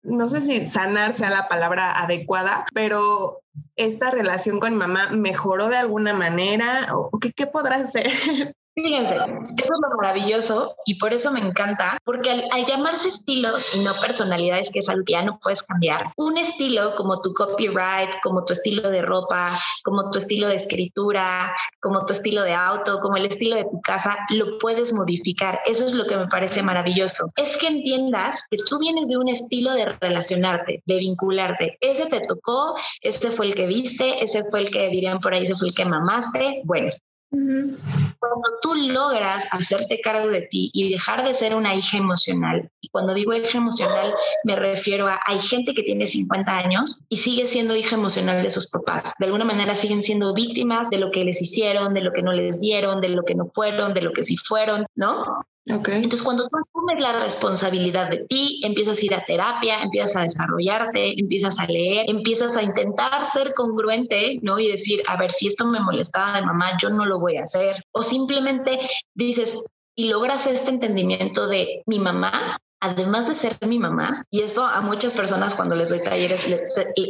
Speaker 3: no sé si sanar sea la palabra adecuada, pero esta relación con mi mamá mejoró de alguna manera? ¿O qué, qué podrá hacer?
Speaker 5: Fíjense, eso es lo maravilloso y por eso me encanta, porque al, llamarse estilos y no personalidades, que es algo que ya no puedes cambiar, un estilo como tu copyright, como tu estilo de ropa, como tu estilo de escritura, como tu estilo de auto, como el estilo de tu casa, lo puedes modificar. Eso es lo que me parece maravilloso. Es que entiendas que tú vienes de un estilo de relacionarte, de vincularte. Ese te tocó, ese fue el que viste, ese fue el que dirían por ahí, ese fue el que mamaste. Bueno, cuando tú logras hacerte cargo de ti y dejar de ser una hija emocional, y cuando digo hija emocional me refiero a hay gente que tiene 50 años y sigue siendo hija emocional de sus papás. De alguna manera siguen siendo víctimas de lo que les hicieron, de lo que no les dieron, de lo que no fueron, de lo que sí fueron, ¿no? Entonces, cuando tú asumes la responsabilidad de ti, empiezas a ir a terapia, empiezas a desarrollarte, empiezas a leer, empiezas a intentar ser congruente, ¿no? Y decir, a ver, si esto me molestaba de mamá, yo no lo voy a hacer. O simplemente dices, y logras este entendimiento de mi mamá además de ser mi mamá, y esto a muchas personas cuando les doy talleres,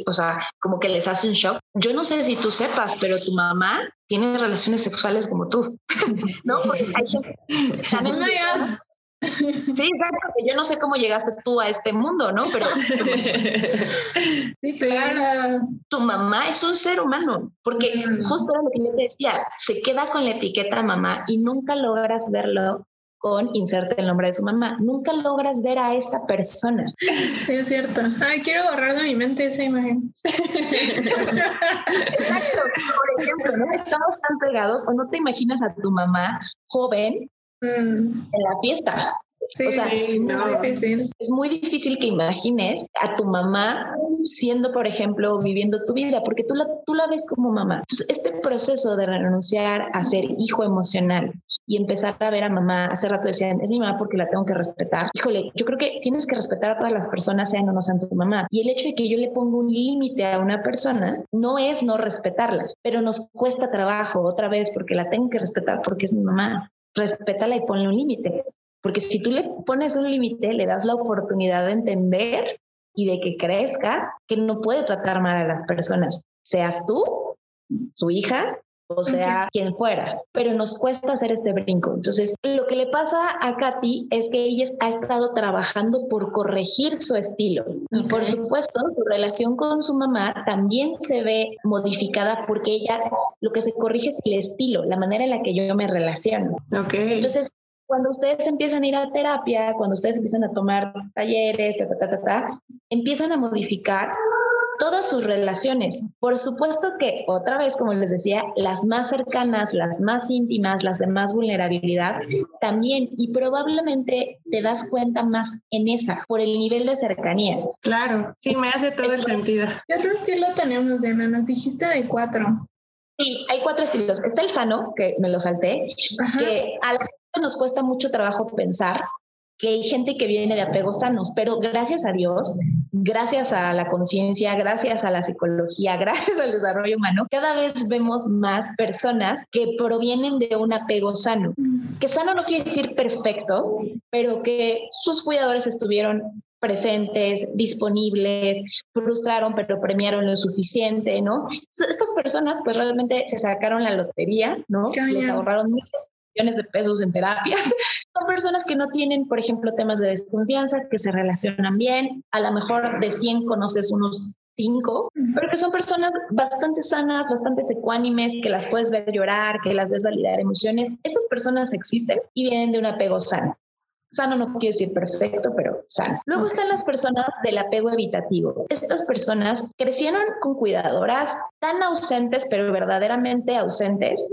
Speaker 5: o sea, como que les hace un shock. Yo no sé si tú sepas, pero tu mamá tiene relaciones sexuales como tú, ¿no? Porque hay gente Sí, exacto. Yo no sé cómo llegaste tú a este mundo, ¿no? Pero
Speaker 4: sí, claro.
Speaker 5: tu mamá es un ser humano, porque justo lo que yo te decía, se queda con la etiqueta mamá y nunca logras verlo con inserte el nombre de su mamá. Nunca logras ver a esa persona.
Speaker 4: Sí, es cierto. Ay, quiero borrar de mi mente esa imagen.
Speaker 5: Exacto. Por ejemplo, ¿no? Estamos tan pegados o no te imaginas a tu mamá joven mm. en la fiesta.
Speaker 4: Sí, o sea, difícil.
Speaker 5: Es muy difícil que imagines a tu mamá siendo, por ejemplo, viviendo tu vida, porque tú la, tú la ves como mamá. Entonces, este proceso de renunciar a ser hijo emocional y empezar a ver a mamá, hace rato decían, es mi mamá porque la tengo que respetar. Híjole, yo creo que tienes que respetar a todas las personas, sean o no sean tu mamá. Y el hecho de que yo le ponga un límite a una persona no es no respetarla, pero nos cuesta trabajo otra vez porque la tengo que respetar porque es mi mamá. Respétala y ponle un límite. Porque si tú le pones un límite, le das la oportunidad de entender y de que crezca que no puede tratar mal a las personas, seas tú, su hija, o sea, quien fuera, pero nos cuesta hacer este brinco. Entonces, lo que le pasa a Katy es que ella ha estado trabajando por corregir su estilo. Y por supuesto, su relación con su mamá también se ve modificada porque ella lo que se corrige es el estilo, la manera en la que yo me relaciono.
Speaker 3: Okay.
Speaker 5: Entonces, cuando ustedes empiezan a ir a terapia, cuando ustedes empiezan a tomar talleres, ta, ta, ta, ta, empiezan a modificar todas sus relaciones. Por supuesto que, otra vez, como les decía, las más cercanas, las más íntimas, las de más vulnerabilidad, también, y probablemente te das cuenta más en esa, por el nivel de cercanía.
Speaker 3: Claro, sí, me hace todo el sentido.
Speaker 4: ¿Qué otro estilo tenemos, Diana? Nos dijiste de cuatro.
Speaker 5: Sí, hay cuatro estilos. Está el sano, que me lo salté, que a la gente nos cuesta mucho trabajo pensar que hay gente que viene de apegos sanos, pero gracias a Dios gracias a la conciencia, gracias a la psicología, gracias al desarrollo humano, cada vez vemos más personas que provienen de un apego sano. Que sano no quiere decir perfecto, pero que sus cuidadores estuvieron presentes, disponibles, frustraron pero premiaron lo suficiente, ¿no? Estas personas pues realmente se sacaron la lotería, ¿no? Les ahorraron millones de pesos en terapia. Son personas que no tienen, por ejemplo, temas de desconfianza, que se relacionan bien, a lo mejor de 100 conoces unos cinco, pero que son personas bastante sanas, bastante ecuánimes, que las puedes ver llorar, que las ves validar emociones. Esas personas existen y vienen de un apego sano. Sano no quiere decir perfecto, pero sano. Luego están las personas del apego evitativo. Estas personas crecieron con cuidadoras tan ausentes, pero verdaderamente ausentes,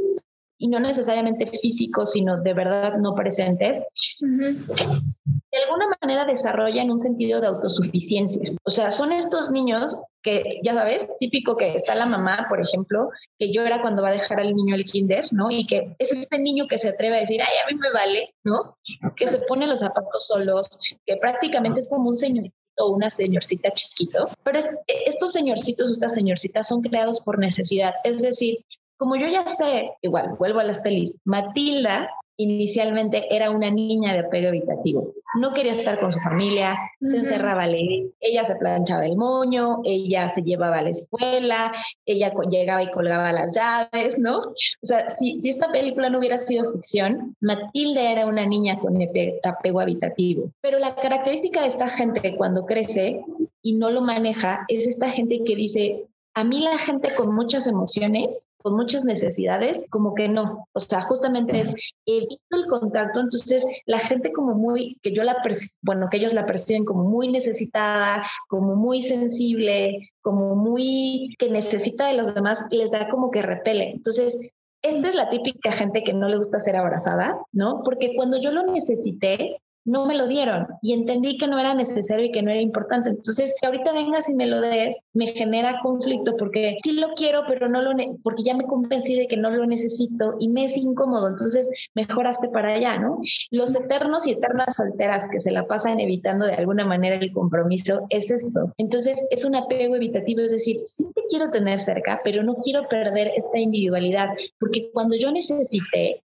Speaker 5: y no necesariamente físicos, sino de verdad no presentes, de alguna manera desarrollan un sentido de autosuficiencia. O sea, son estos niños que, ya sabes, típico que está la mamá, por ejemplo, que llora cuando va a dejar al niño el kinder, ¿no? Y que es este niño que se atreve a decir, ay, a mí me vale, ¿no? Que se pone los zapatos solos, que prácticamente es como un señorito o una señorcita chiquito, pero estos señorcitos o estas señorcitas son creados por necesidad, es decir, como yo ya sé, igual, vuelvo a las pelis, Matilda inicialmente era una niña de apego evitativo. No quería estar con su familia, se encerraba a leer, ella se planchaba el moño, ella se llevaba a la escuela, ella llegaba y colgaba las llaves, ¿no? O sea, si, si esta película no hubiera sido ficción, Matilda era una niña con apego habitativo. Pero la característica de esta gente cuando crece y no lo maneja es esta gente que dice, a mí la gente con muchas emociones, con muchas necesidades, como que no. O sea, justamente es evito el contacto. Entonces, la gente como muy, que yo la, bueno, que ellos la perciben como muy necesitada, como muy sensible, como muy que necesita de los demás, les da como que repele. Entonces, esta es la típica gente que no le gusta ser abrazada, ¿no? Porque cuando yo lo necesité, no me lo dieron y entendí que no era necesario y que no era importante. Entonces, que ahorita vengas y me lo des, me genera conflicto porque sí lo quiero, pero no lo, porque ya me convencí de que no lo necesito y me es incómodo. Entonces, mejoraste para allá, ¿no? Los eternos y eternas solteras que se la pasan evitando de alguna manera el compromiso es esto. Entonces, es un apego evitativo, es decir, sí te quiero tener cerca, pero no quiero perder esta individualidad, porque cuando yo necesité,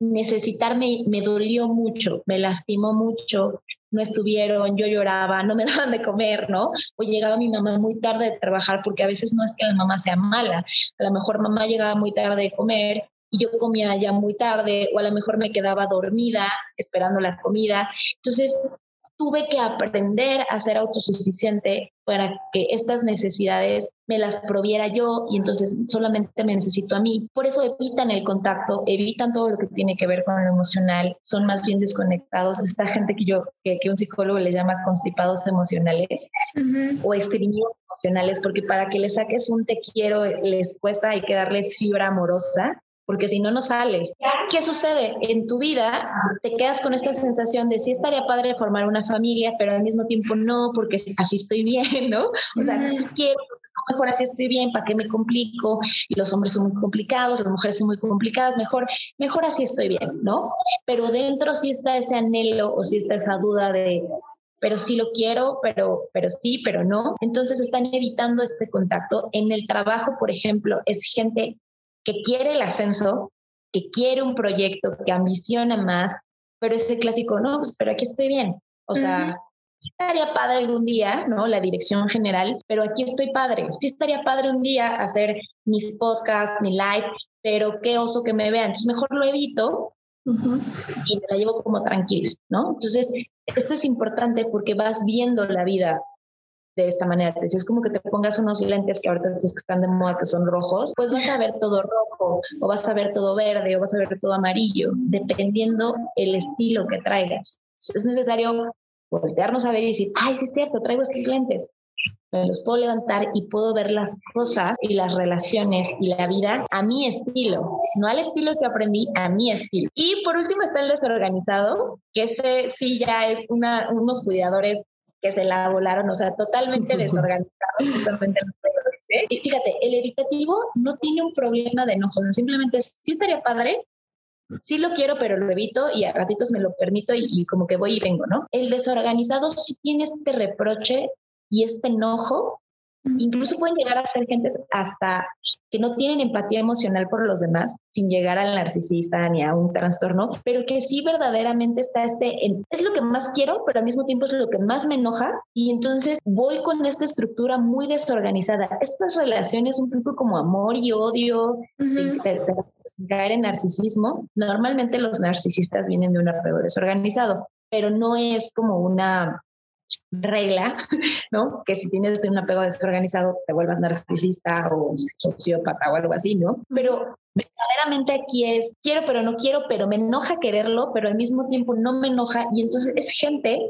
Speaker 5: necesitarme me dolió mucho, me lastimó mucho, no estuvieron, yo lloraba, no me daban de comer, ¿no? O llegaba mi mamá muy tarde de trabajar, porque a veces no es que la mamá sea mala, a lo mejor mamá llegaba muy tarde de comer y yo comía ya muy tarde, o a lo mejor me quedaba dormida esperando la comida. Entonces, tuve que aprender a ser autosuficiente para que estas necesidades me las proviera yo y entonces solamente me necesito a mí. Por eso evitan el contacto, evitan todo lo que tiene que ver con lo emocional, son más bien desconectados. Esta gente que yo, que, un psicólogo le llama constipados emocionales o estreñidos emocionales, porque para que les saques un te quiero les cuesta, hay que darles fibra amorosa porque si no, no sale. ¿Qué sucede? En tu vida te quedas con esta sensación de sí estaría padre formar una familia, pero al mismo tiempo no, porque así estoy bien, ¿no? O sea, si quiero, mejor así estoy bien, ¿para qué me complico? Y los hombres son muy complicados, las mujeres son muy complicadas, mejor, mejor así estoy bien, ¿no? Pero dentro sí está ese anhelo o sí está esa duda de, pero sí lo quiero, pero, pero sí, pero no. Entonces están evitando este contacto. En el trabajo, por ejemplo, es gente que quiere el ascenso, que quiere un proyecto, que ambiciona más, pero ese clásico, no, pues, pero aquí estoy bien. O sea, sí estaría padre algún día, ¿no? La dirección general, pero aquí estoy padre. Sí estaría padre un día hacer mis podcasts, mi live, pero qué oso que me vean. Entonces mejor lo evito y me la llevo como tranquila, ¿no? Entonces, esto es importante porque vas viendo la vida de esta manera. Si es como que te pongas unos lentes que ahorita estos que están de moda que son rojos, pues vas a ver todo rojo o vas a ver todo verde o vas a ver todo amarillo, dependiendo el estilo que traigas. Es necesario voltearnos a ver y decir, ay, sí es cierto, traigo estos lentes. Me los puedo levantar y puedo ver las cosas y las relaciones y la vida a mi estilo, no al estilo que aprendí, a mi estilo. Y por último está el desorganizado, que este sí ya es una, unos cuidadores que se la volaron, o sea, totalmente desorganizado, totalmente Y fíjate, el evitativo no tiene un problema de enojo, simplemente sí estaría padre, sí lo quiero, pero lo evito y a ratitos me lo permito y, como que voy y vengo, ¿no? El desorganizado sí tiene este reproche y este enojo Incluso pueden llegar a ser gentes hasta que no tienen empatía emocional por los demás, sin llegar al narcisista ni a un trastorno, pero que sí verdaderamente está este, es lo que más quiero, pero al mismo tiempo es lo que más me enoja y entonces voy con esta estructura muy desorganizada. Estas relaciones un poco como amor y odio, caer en narcisismo, normalmente los narcisistas vienen de un apego desorganizado, pero no es como una regla, ¿no? Que si tienes un apego desorganizado te vuelvas narcisista o sociópata o algo así, ¿no? Pero verdaderamente aquí es quiero pero no quiero, pero me enoja quererlo, pero al mismo tiempo no me enoja y entonces es gente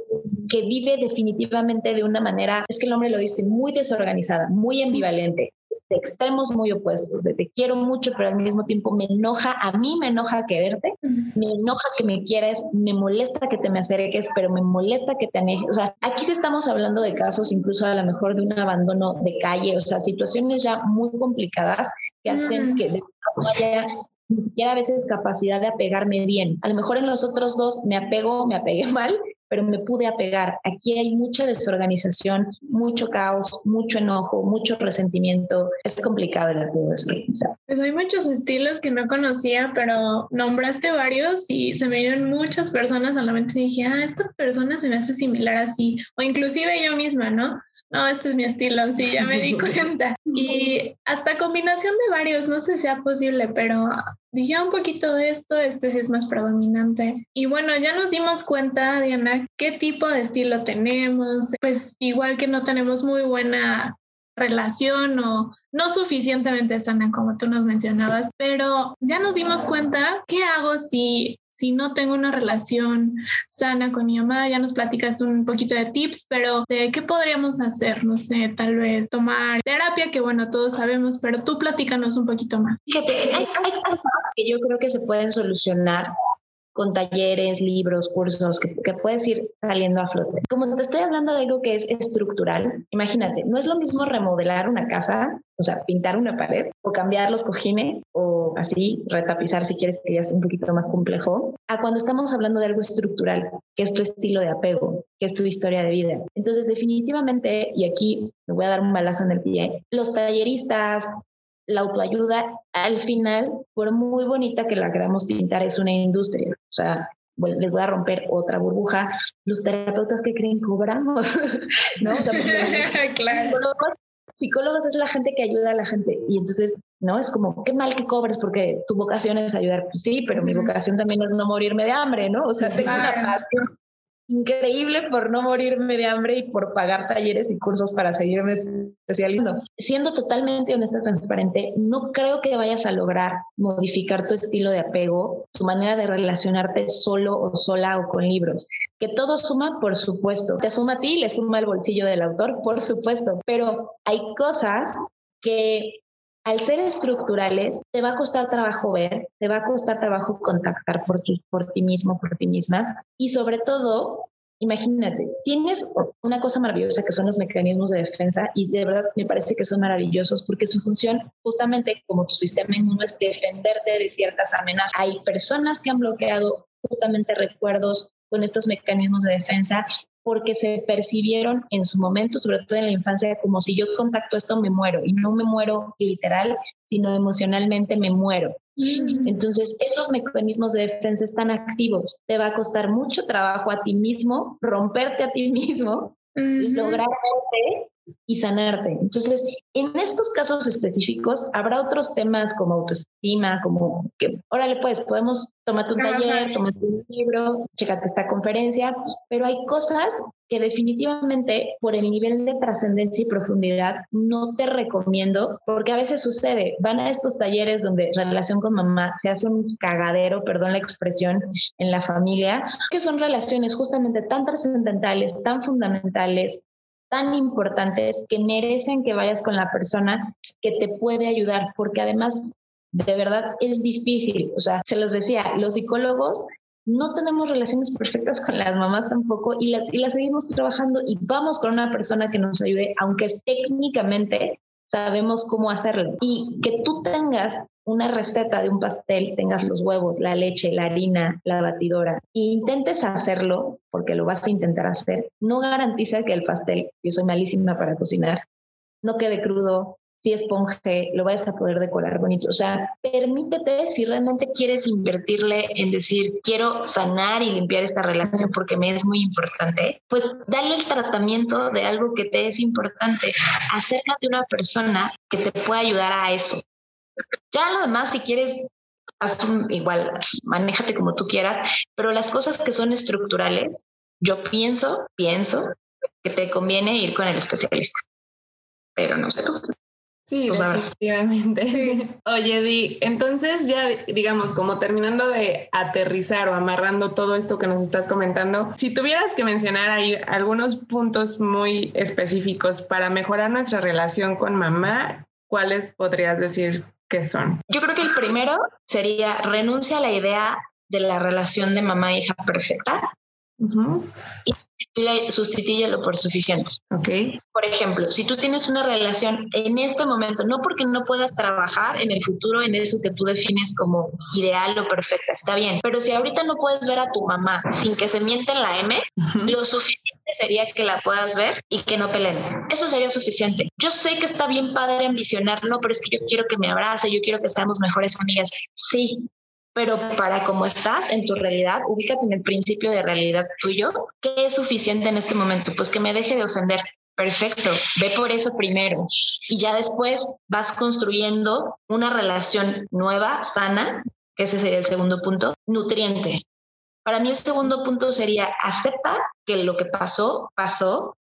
Speaker 5: que vive definitivamente de una manera, es que el nombre lo dice, muy desorganizada, muy ambivalente de extremos muy opuestos, de te quiero mucho, pero al mismo tiempo me enoja, a mí me enoja quererte, me enoja que me quieras, me molesta que te me acerques, pero me molesta que te anejes. O sea, aquí sí estamos hablando de casos incluso a lo mejor de un abandono de calle, o sea, situaciones ya muy complicadas que hacen que no haya ni siquiera a veces capacidad de apegarme bien. A lo mejor en los otros dos me apego, me apegué mal, pero me pude apegar. Aquí hay mucha desorganización, mucho caos, mucho enojo, mucho resentimiento. Es complicado el apego desorganizado.
Speaker 4: Pues hay muchos estilos que no conocía, pero nombraste varios y se me dieron muchas personas a la mente dije, ah, esta persona se me hace similar así, o inclusive yo misma, ¿no? No, este es mi estilo, sí, ya me di cuenta. Y hasta combinación de varios, no sé si sea posible, pero dije ah, un poquito de esto, este sí es más predominante. Y bueno, ya nos dimos cuenta, Diana, qué tipo de estilo tenemos. Pues igual que no tenemos muy buena relación o no suficientemente sana como tú nos mencionabas, pero ya nos dimos cuenta qué hago si si no tengo una relación sana con mi mamá, ya nos platicas un poquito de tips, pero ¿de qué podríamos hacer? No sé, tal vez tomar terapia, que bueno, todos sabemos, pero tú platícanos un poquito más.
Speaker 5: Fíjate, hay, hay cosas que yo creo que se pueden solucionar con talleres, libros, cursos, que, puedes ir saliendo a flote. Como te estoy hablando de algo que es estructural, imagínate, no es lo mismo remodelar una casa, o sea, pintar una pared, o cambiar los cojines, o así, retapizar si quieres que es un poquito más complejo, a cuando estamos hablando de algo estructural, que es tu estilo de apego, que es tu historia de vida. Entonces, definitivamente, y aquí me voy a dar un balazo en el pie, los talleristas, la autoayuda, al final, por muy bonita que la queramos pintar, es una industria. O sea, les voy a romper otra burbuja. Los terapeutas que creen cobramos, ¿no? O sea, claro. psicólogos, psicólogos es la gente que ayuda a la gente. Y entonces, ¿no? Es como, qué mal que cobres porque tu vocación es ayudar. Pues sí, pero mi vocación también es no morirme de hambre, ¿no? O sea, tengo una pasión increíble por no morirme de hambre y por pagar talleres y cursos para seguirme especializando. Siendo totalmente honesta y transparente, no creo que vayas a lograr modificar tu estilo de apego, tu manera de relacionarte solo o sola o con libros. Que todo suma, por supuesto. Te suma a ti, le suma el bolsillo del autor, por supuesto. Pero hay cosas que al ser estructurales, te va a costar trabajo ver, te va a costar trabajo contactar por, por ti mismo, por ti misma. Y sobre todo, imagínate, tienes una cosa maravillosa que son los mecanismos de defensa y de verdad me parece que son maravillosos porque su función justamente como tu sistema inmune es defenderte de ciertas amenazas. Hay personas que han bloqueado justamente recuerdos con estos mecanismos de defensa porque se percibieron en su momento, sobre todo en la infancia, como si yo contacto esto me muero y no me muero literal, sino emocionalmente me muero. Mm. Entonces, esos mecanismos de defensa están activos. Te va a costar mucho trabajo a ti mismo, romperte a ti mismo, lograr verte y sanarte. Entonces, en estos casos específicos, habrá otros temas como autoestima, como que, órale, pues, podemos tomarte un taller, tomarte un libro, checate esta conferencia, pero hay cosas que definitivamente por el nivel de trascendencia y profundidad no te recomiendo, porque a veces sucede, van a estos talleres donde relación con mamá se hace un cagadero, perdón la expresión, en la familia, que son relaciones justamente tan trascendentales, tan fundamentales, tan importantes que merecen que vayas con la persona que te puede ayudar, porque además de verdad es difícil. O sea, se los decía, los psicólogos no tenemos relaciones perfectas con las mamás tampoco y las, seguimos trabajando y vamos con una persona que nos ayude, aunque técnicamente sabemos cómo hacerlo. Y que tú tengas una receta de un pastel, tengas los huevos, la leche, la harina, la batidora, e intentes hacerlo, porque lo vas a intentar hacer, no garantiza que el pastel, yo soy malísima para cocinar, no quede crudo, si esponje, lo vayas a poder decorar bonito. O sea, permítete si realmente quieres invertirle en decir, quiero sanar y limpiar esta relación porque me es muy importante, pues dale el tratamiento de algo que te es importante. Acércate a una persona que te pueda ayudar a eso. Ya lo demás, si quieres, haz igual, manéjate como tú quieras, pero las cosas que son estructurales, yo pienso, pienso que te conviene ir con el especialista. Pero no sé tú.
Speaker 3: Sí, definitivamente. Oye, Di, entonces ya digamos, como terminando de aterrizar o amarrando todo esto que nos estás comentando, si tuvieras que mencionar ahí algunos puntos muy específicos para mejorar nuestra relación con mamá, ¿cuáles podrías decir que son?
Speaker 5: Yo creo que el primero sería renuncia a la idea de la relación de mamá-hija e perfecta y sustituyelo por suficiente.
Speaker 3: Okay.
Speaker 5: Por ejemplo, si tú tienes una relación en este momento, no porque no puedas trabajar en el futuro en eso que tú defines como ideal o perfecta, está bien, pero si ahorita no puedes ver a tu mamá sin que se miente en la M, lo suficiente sería que la puedas ver y que no peleen. Eso sería suficiente. Yo sé que está bien padre ambicionar, no, pero es que yo quiero que me abrace, yo quiero que seamos mejores amigas. Sí, pero para cómo estás en tu realidad, ubícate en el principio de realidad tuyo. ¿Qué es suficiente en este momento? Pues que me deje de ofender. Perfecto, ve por eso primero y ya después vas construyendo una relación nueva, sana, que ese sería el segundo punto, nutriente. Para mí el segundo punto sería acepta que lo que pasó, pasó,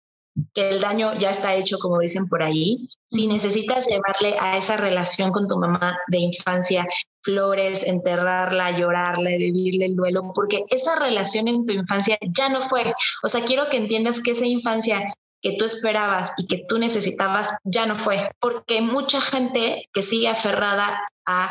Speaker 5: que el daño ya está hecho, como dicen por ahí. Si necesitas llevarle a esa relación con tu mamá de infancia flores, enterrarla, llorarla, vivirle el duelo, porque esa relación en tu infancia ya no fue. O sea, quiero que entiendas que esa infancia que tú esperabas y que tú necesitabas ya no fue, porque mucha gente que sigue aferrada a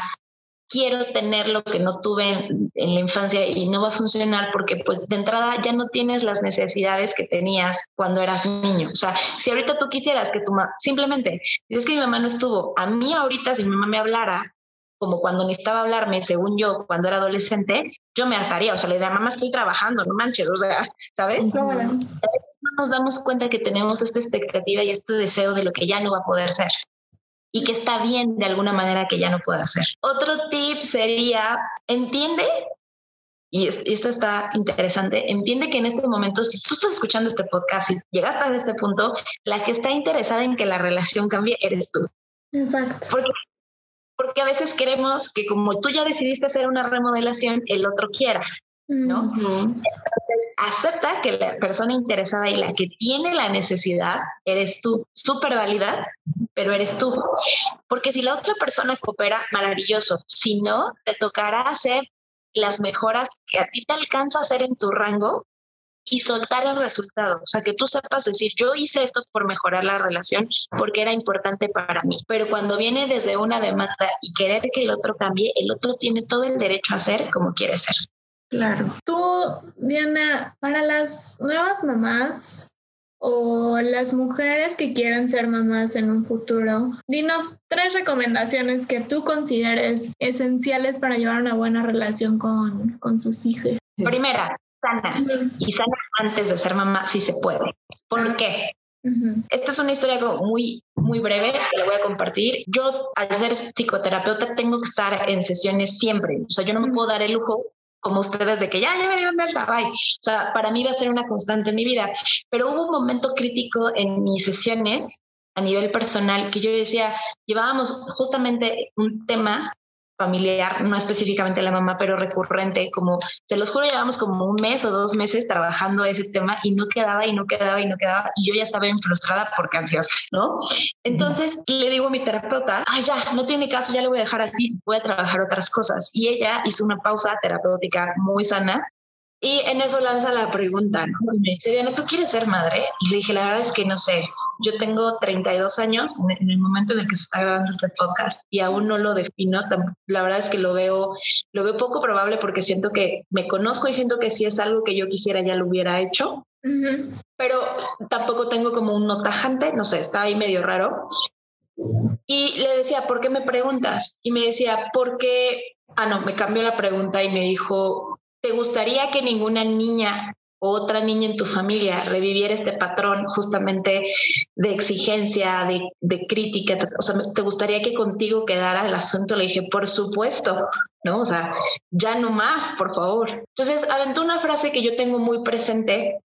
Speaker 5: quiero tener lo que no tuve en, la infancia y no va a funcionar porque pues de entrada ya no tienes las necesidades que tenías cuando eras niño. O sea, si ahorita tú quisieras que tu mamá, simplemente, es que mi mamá no estuvo, a mí ahorita si mi mamá me hablara, como cuando necesitaba hablarme, según yo, cuando era adolescente, yo me hartaría, o sea, le diría, mamá, estoy trabajando, no manches, o sea, ¿sabes? No nos damos cuenta que tenemos esta expectativa y este deseo de lo que ya no va a poder ser y que está bien de alguna manera que ya no pueda ser. Otro tip sería, entiende, y esto está interesante, entiende que en este momento, si tú estás escuchando este podcast y llegaste a este punto, la que está interesada en que la relación cambie eres tú.
Speaker 4: Exacto.
Speaker 5: Porque, porque a veces queremos que como tú ya decidiste hacer una remodelación, el otro quiera. ¿No? Entonces, acepta que la persona interesada y la que tiene la necesidad eres tú, súper válida, pero eres tú. Porque si la otra persona coopera, maravilloso. Si no, te tocará hacer las mejoras que a ti te alcanza a hacer en tu rango y soltar el resultado. O sea, que tú sepas decir, yo hice esto por mejorar la relación porque era importante para mí. Pero cuando viene desde una demanda y querer que el otro cambie, el otro tiene todo el derecho a ser como quiere ser.
Speaker 3: Claro.
Speaker 4: Tú, Diana, para las nuevas mamás o las mujeres que quieran ser mamás en un futuro, dinos tres recomendaciones que tú consideres esenciales para llevar una buena relación con, con sus hijos.
Speaker 5: Primera, sana. Y sana antes de ser mamá si se puede. ¿Por qué? Esta es una historia muy, muy breve que la voy a compartir. Yo, al ser psicoterapeuta, tengo que estar en sesiones siempre. O sea, yo no me puedo dar el lujo como ustedes de que ya, ya me dieron bye. O sea, para mí va a ser una constante en mi vida. Pero hubo un momento crítico en mis sesiones a nivel personal que yo decía, llevábamos justamente un tema familiar, no específicamente la mamá, pero recurrente, como, se los juro, llevamos como un mes o dos meses trabajando ese tema y no quedaba y no quedaba y no quedaba y yo ya estaba bien frustrada porque ansiosa, ¿no? Entonces le digo a mi terapeuta, ay, ya, no tiene caso, ya le voy a dejar así, voy a trabajar otras cosas. Y ella hizo una pausa terapéutica muy sana y en eso lanza la pregunta, ¿no? me dice, Diana, ¿tú quieres ser madre? Y le dije, la verdad es que no sé. Yo tengo 32 años en el momento en el que se está grabando este podcast y aún no lo defino. La verdad es que lo veo, lo veo poco probable porque siento que me conozco y siento que si es algo que yo quisiera ya lo hubiera hecho. Pero tampoco tengo como un no tajante, no sé, está ahí medio raro. Y le decía, ¿por qué me preguntas? Y me decía, porque, ah, no, me cambió la pregunta y me dijo, ¿te gustaría que ninguna niña otra niña en tu familia reviviera este patrón justamente de exigencia, de, de crítica? O sea, ¿te gustaría que contigo quedara el asunto? Le dije, por supuesto, ¿no? O sea, ya no más, por favor. Entonces, aventó una frase que yo tengo muy presente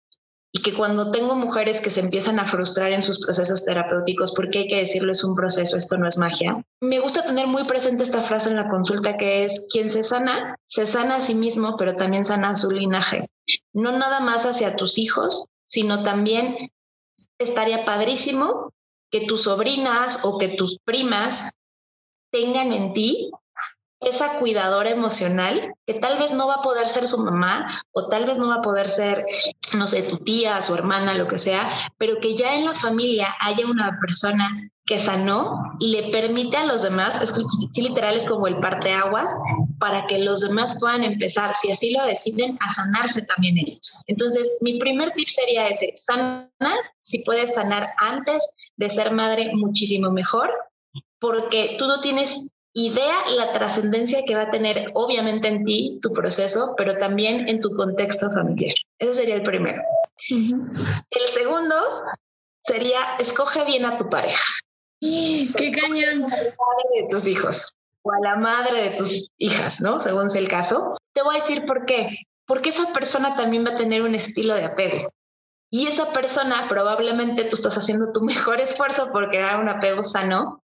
Speaker 5: y que cuando tengo mujeres que se empiezan a frustrar en sus procesos terapéuticos, porque hay que decirlo, es un proceso, esto no es magia, me gusta tener muy presente esta frase en la consulta que es, quien se sana, se sana a sí mismo, pero también sana a su linaje. No nada más hacia tus hijos, sino también estaría padrísimo que tus sobrinas o que tus primas tengan en ti esa cuidadora emocional que tal vez no va a poder ser su mamá o tal vez no va a poder ser, no sé, tu tía, su hermana, lo que sea, pero que ya en la familia haya una persona que sanó le permite a los demás, es que literal es como el parteaguas, para que los demás puedan empezar, si así lo deciden, a sanarse también ellos. Entonces, mi primer tip sería ese, sanar, si puedes sanar antes de ser madre, muchísimo mejor, porque tú no tienes idea la trascendencia que va a tener obviamente en ti tu proceso, pero también en tu contexto familiar. Ese sería el primero. El segundo sería escoge bien a tu pareja.
Speaker 4: ¡Qué cañón!
Speaker 5: A la madre de tus hijos o a la madre de tus hijas, ¿no? Según sea el caso. Te voy a decir por qué. Porque esa persona también va a tener un estilo de apego. Y esa persona probablemente tú estás haciendo tu mejor esfuerzo por crear un apego sano,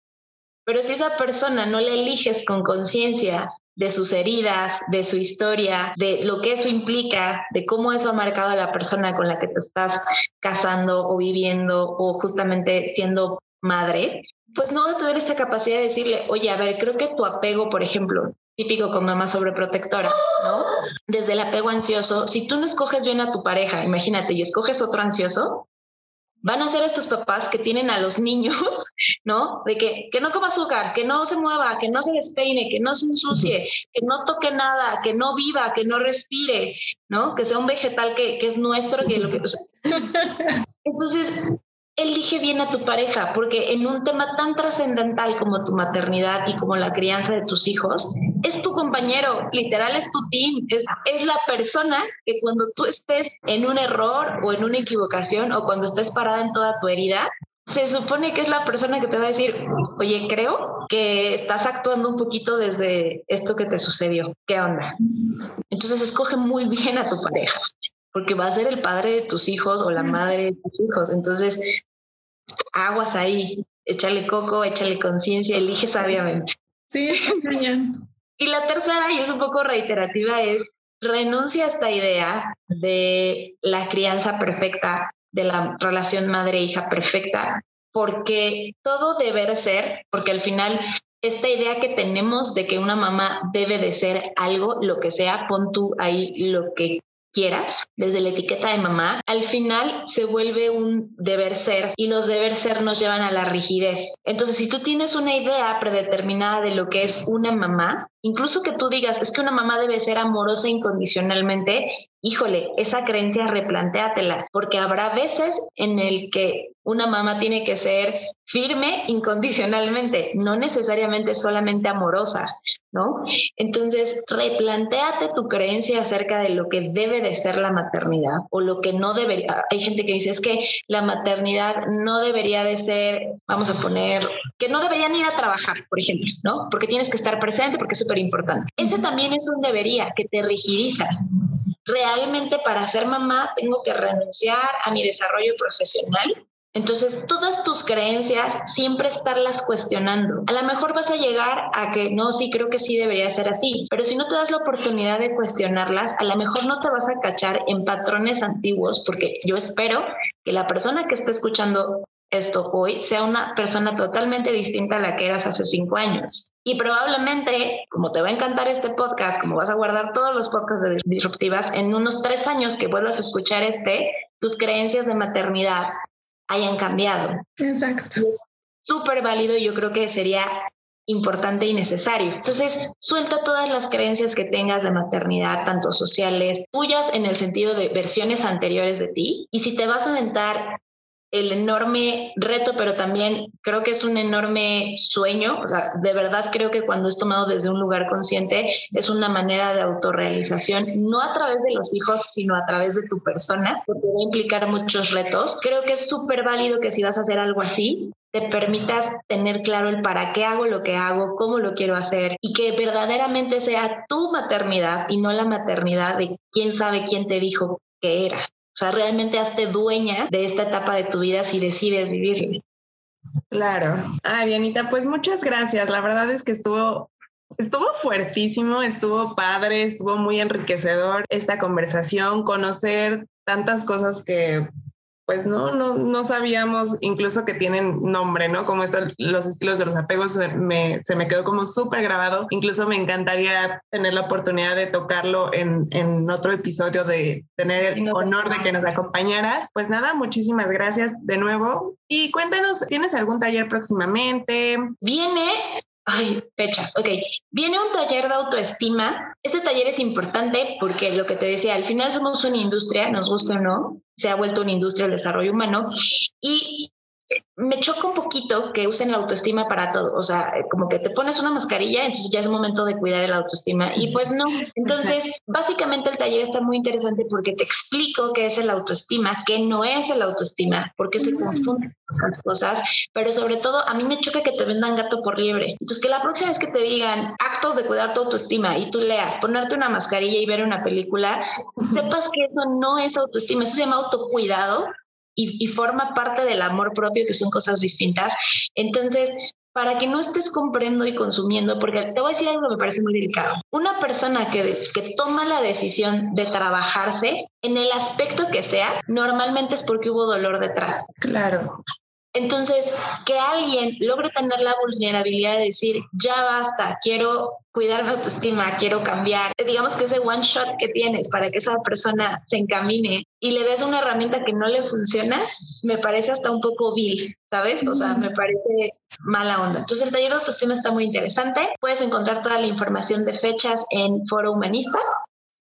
Speaker 5: pero si esa persona no la eliges con conciencia de sus heridas, de su historia, de lo que eso implica, de cómo eso ha marcado a la persona con la que te estás casando o viviendo o justamente siendo madre, pues no vas a tener esta capacidad de decirle, oye, a ver, creo que tu apego, por ejemplo, típico con mamá sobreprotectora, ¿no? Desde el apego ansioso, si tú no escoges bien a tu pareja, imagínate, y escoges otro ansioso, van a ser estos papás que tienen a los niños, ¿no? De que, que no coma azúcar, que no se mueva, que no se despeine, que no se ensucie, que no toque nada, que no viva, que no respire, ¿no? Que sea un vegetal que, que es nuestro, que lo que... Entonces, elige bien a tu pareja, porque en un tema tan trascendental como tu maternidad y como la crianza de tus hijos, es tu compañero, literal es tu team, es, es la persona que cuando tú estés en un error o en una equivocación o cuando estés parada en toda tu herida, se supone que es la persona que te va a decir, oye, creo que estás actuando un poquito desde esto que te sucedió. ¿Qué onda? Entonces escoge muy bien a tu pareja porque va a ser el padre de tus hijos o la madre de tus hijos. Entonces, aguas ahí, échale coco, échale conciencia, elige sabiamente.
Speaker 4: Sí,
Speaker 5: Y la tercera, y es un poco reiterativa, es renuncia a esta idea de la crianza perfecta, de la relación madre-hija perfecta, porque todo debe ser, porque al final esta idea que tenemos de que una mamá debe de ser algo, lo que sea, pon tú ahí lo que quieras, desde la etiqueta de mamá, al final se vuelve un deber ser y los deber ser nos llevan a la rigidez. Entonces, si tú tienes una idea predeterminada de lo que es una mamá, incluso que tú digas, es que una mamá debe ser amorosa incondicionalmente, híjole, esa creencia replantéatela, porque habrá veces en el que una mamá tiene que ser firme incondicionalmente, no necesariamente solamente amorosa, ¿no? Entonces, replantéate tu creencia acerca de lo que debe de ser la maternidad o lo que no debería. Hay gente que dice, es que la maternidad no debería de ser, vamos a poner, que no deberían ir a trabajar, por ejemplo, ¿no? Porque tienes que estar presente, porque es súper importante. Ese también es un debería que te rigidiza realmente para ser mamá tengo que renunciar a mi desarrollo profesional entonces, todas tus creencias siempre estarlas cuestionando. A lo mejor vas a llegar a que no, sí, creo que sí debería ser así, pero si no te das la oportunidad de cuestionarlas, a lo mejor no te vas a cachar en patrones antiguos, porque yo espero que la persona que esté escuchando esto hoy sea una persona totalmente distinta a la que eras hace cinco años. Y probablemente, como te va a encantar este podcast, como vas a guardar todos los podcasts de disruptivas, en unos tres años que vuelvas a escuchar este, tus creencias de maternidad hayan cambiado.
Speaker 4: Exacto.
Speaker 5: Súper válido y yo creo que sería importante y necesario. Entonces, suelta todas las creencias que tengas de maternidad, tanto sociales, tuyas en el sentido de versiones anteriores de ti. Y si te vas a aventar el enorme reto, pero también creo que es un enorme sueño. O sea, de verdad creo que cuando es tomado desde un lugar consciente es una manera de autorrealización, no a través de los hijos, sino a través de tu persona, porque va a implicar muchos retos. Creo que es súper válido que si vas a hacer algo así, te permitas tener claro el para qué hago lo que hago, cómo lo quiero hacer y que verdaderamente sea tu maternidad y no la maternidad de quién sabe quién te dijo que era. O sea, realmente hazte dueña de esta etapa de tu vida si decides vivirla.
Speaker 3: Claro. Ah, Dianita, pues muchas gracias. La verdad es que estuvo Estuvo fuertísimo, estuvo padre, estuvo muy enriquecedor esta conversación, conocer tantas cosas que pues no, no, no sabíamos incluso que tienen nombre, ¿no? Como esto, los estilos de los apegos me, se me quedó como súper grabado. Incluso me encantaría tener la oportunidad de tocarlo en, en otro episodio, de tener el honor de que nos acompañaras. Pues nada, muchísimas gracias de nuevo. Y cuéntanos, ¿tienes algún taller próximamente?
Speaker 5: Viene Ay, fechas. Ok. Viene un taller de autoestima. Este taller es importante porque lo que te decía, al final somos una industria, nos gusta o no, se ha vuelto una industria del desarrollo humano y me choca un poquito que usen la autoestima para todo. O sea, como que te pones una mascarilla, entonces ya es momento de cuidar el autoestima. Y pues no. Entonces, básicamente el taller está muy interesante porque te explico qué es el autoestima, qué no es el autoestima, porque se confunden las cosas. Pero sobre todo, a mí me choca que te vendan gato por liebre. Entonces, que la próxima vez que te digan actos de cuidar tu autoestima y tú leas, ponerte una mascarilla y ver una película, sepas que eso no es autoestima, eso se llama autocuidado y, forma parte del amor propio, que son cosas distintas. Entonces, para que no estés comprando y consumiendo, porque te voy a decir algo que me parece muy delicado. Una persona que, que toma la decisión de trabajarse en el aspecto que sea, normalmente es porque hubo dolor detrás.
Speaker 3: Claro.
Speaker 5: Entonces, que alguien logre tener la vulnerabilidad de decir, ya basta, quiero cuidar mi autoestima, quiero cambiar, digamos que ese one shot que tienes para que esa persona se encamine y le des una herramienta que no le funciona, me parece hasta un poco vil, ¿sabes? O sea, me parece mala onda. Entonces, el taller de autoestima está muy interesante. Puedes encontrar toda la información de fechas en Foro Humanista.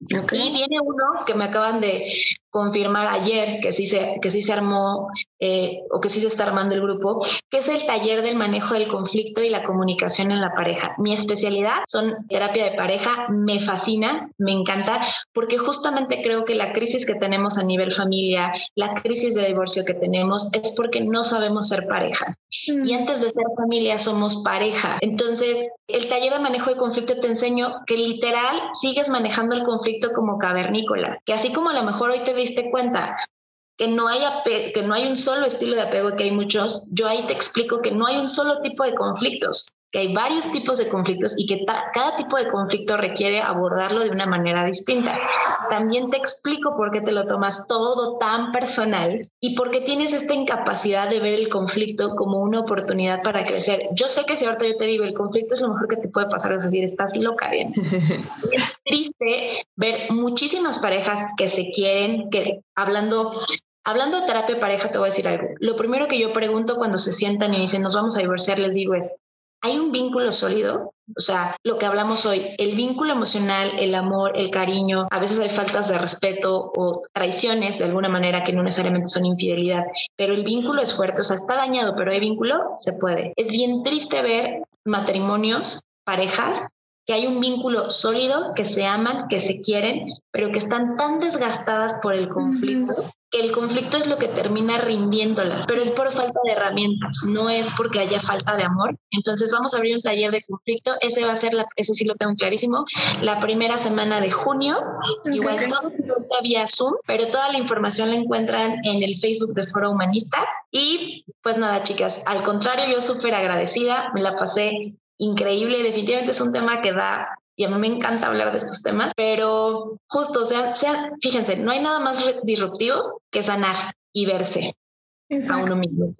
Speaker 5: Y viene uno que me acaban de confirmar ayer que sí se, que sí se armó eh, o que sí se está armando el grupo, que es el taller del manejo del conflicto y la comunicación en la pareja. Mi especialidad son terapia de pareja, me fascina, me encanta, porque justamente creo que la crisis que tenemos a nivel familia, la crisis de divorcio que tenemos, es porque no sabemos ser pareja. Y mm. antes de ser familia somos pareja. Entonces, el taller de manejo de conflicto te enseño que literal sigues manejando el conflicto como cavernícola, que así como a lo mejor hoy te diste cuenta que no, hay que no hay un solo estilo de apego, que hay muchos, yo ahí te explico que no hay un solo tipo de conflictos que hay varios tipos de conflictos y que cada tipo de conflicto requiere abordarlo de una manera distinta. También te explico por qué te lo tomas todo tan personal y por qué tienes esta incapacidad de ver el conflicto como una oportunidad para crecer. Yo sé que si ahorita yo te digo el conflicto es lo mejor que te puede pasar, es decir, estás loca bien. es triste ver muchísimas parejas que se quieren, que hablando Hablando de terapia de pareja, te voy a decir algo. Lo primero que yo pregunto cuando se sientan y dicen, nos vamos a divorciar, les digo es, hay un vínculo sólido, o sea, lo que hablamos hoy, el vínculo emocional, el amor, el cariño, a veces hay faltas de respeto o traiciones de alguna manera que no necesariamente son infidelidad, pero el vínculo es fuerte, o sea, está dañado, pero hay vínculo, se puede. Es bien triste ver matrimonios, parejas que hay un vínculo sólido, que se aman, que se quieren, pero que están tan desgastadas por el conflicto que el conflicto es lo que termina rindiéndolas, pero es por falta de herramientas, no es porque haya falta de amor. Entonces vamos a abrir un taller de conflicto, ese va a ser, la, ese sí lo tengo clarísimo, la primera semana de junio, igual todo vía Zoom, pero toda la información la encuentran en el Facebook de Foro Humanista. Y pues nada, chicas, al contrario, yo súper agradecida, me la pasé increíble. Definitivamente es un tema que da, y a mí me encanta hablar de estos temas, pero justo, o sea, fíjense, no hay nada más disruptivo que sanar y verse a uno mismo.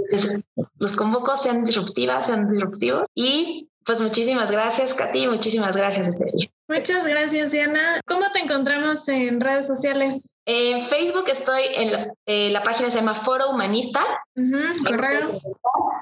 Speaker 5: los convoco, sean disruptivas, sean disruptivos y pues muchísimas gracias, Katy, muchísimas gracias, Estelia.
Speaker 4: Muchas gracias, Diana. ¿Cómo te encontramos en redes sociales?
Speaker 5: En Facebook estoy en la, eh, página se llama Foro Humanista.
Speaker 4: correo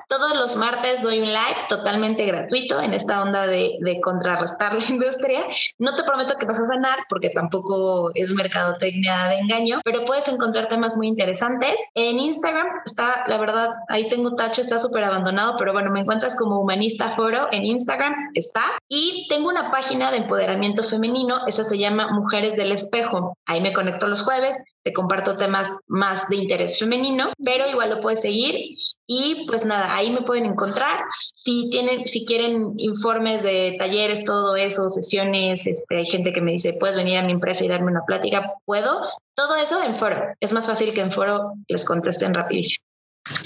Speaker 5: Todos los martes doy un live totalmente gratuito en esta onda de, de contrarrestar la industria. No te prometo que vas a sanar porque tampoco es mercadotecnia de engaño, pero puedes encontrar temas muy interesantes. En Instagram está, la verdad, ahí tengo tacho, está súper abandonado, pero bueno, me encuentras como Humanista Foro en Instagram, está. Y tengo una página de empoderamiento femenino, esa se llama Mujeres del Espejo. Ahí me conecto los jueves, te comparto temas más de interés femenino, pero igual lo puedes seguir y pues nada, ahí me pueden encontrar. Si tienen, si quieren informes de talleres, todo eso, sesiones, este, hay gente que me dice, puedes venir a mi empresa y darme una plática, puedo. Todo eso en foro. Es más fácil que en foro les contesten rapidísimo.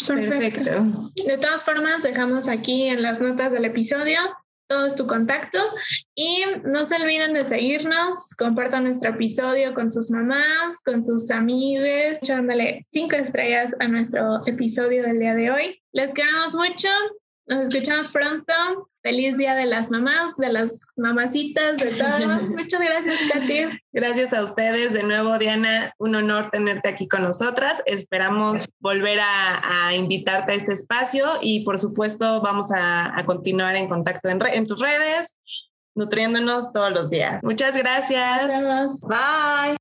Speaker 4: Perfecto. De todas formas, dejamos aquí en las notas del episodio todo es tu contacto y no se olviden de seguirnos, compartan nuestro episodio con sus mamás, con sus amigos, echándole cinco estrellas a nuestro episodio del día de hoy. Les queremos mucho, nos escuchamos pronto. Feliz Día de las Mamás, de las mamacitas, de todo. Muchas gracias, Katy.
Speaker 3: Gracias a ustedes. De nuevo, Diana, un honor tenerte aquí con nosotras. Esperamos volver a, invitarte a este espacio y, por supuesto, vamos a, continuar en contacto en, en tus redes, nutriéndonos todos los días. Muchas gracias.
Speaker 5: Bye.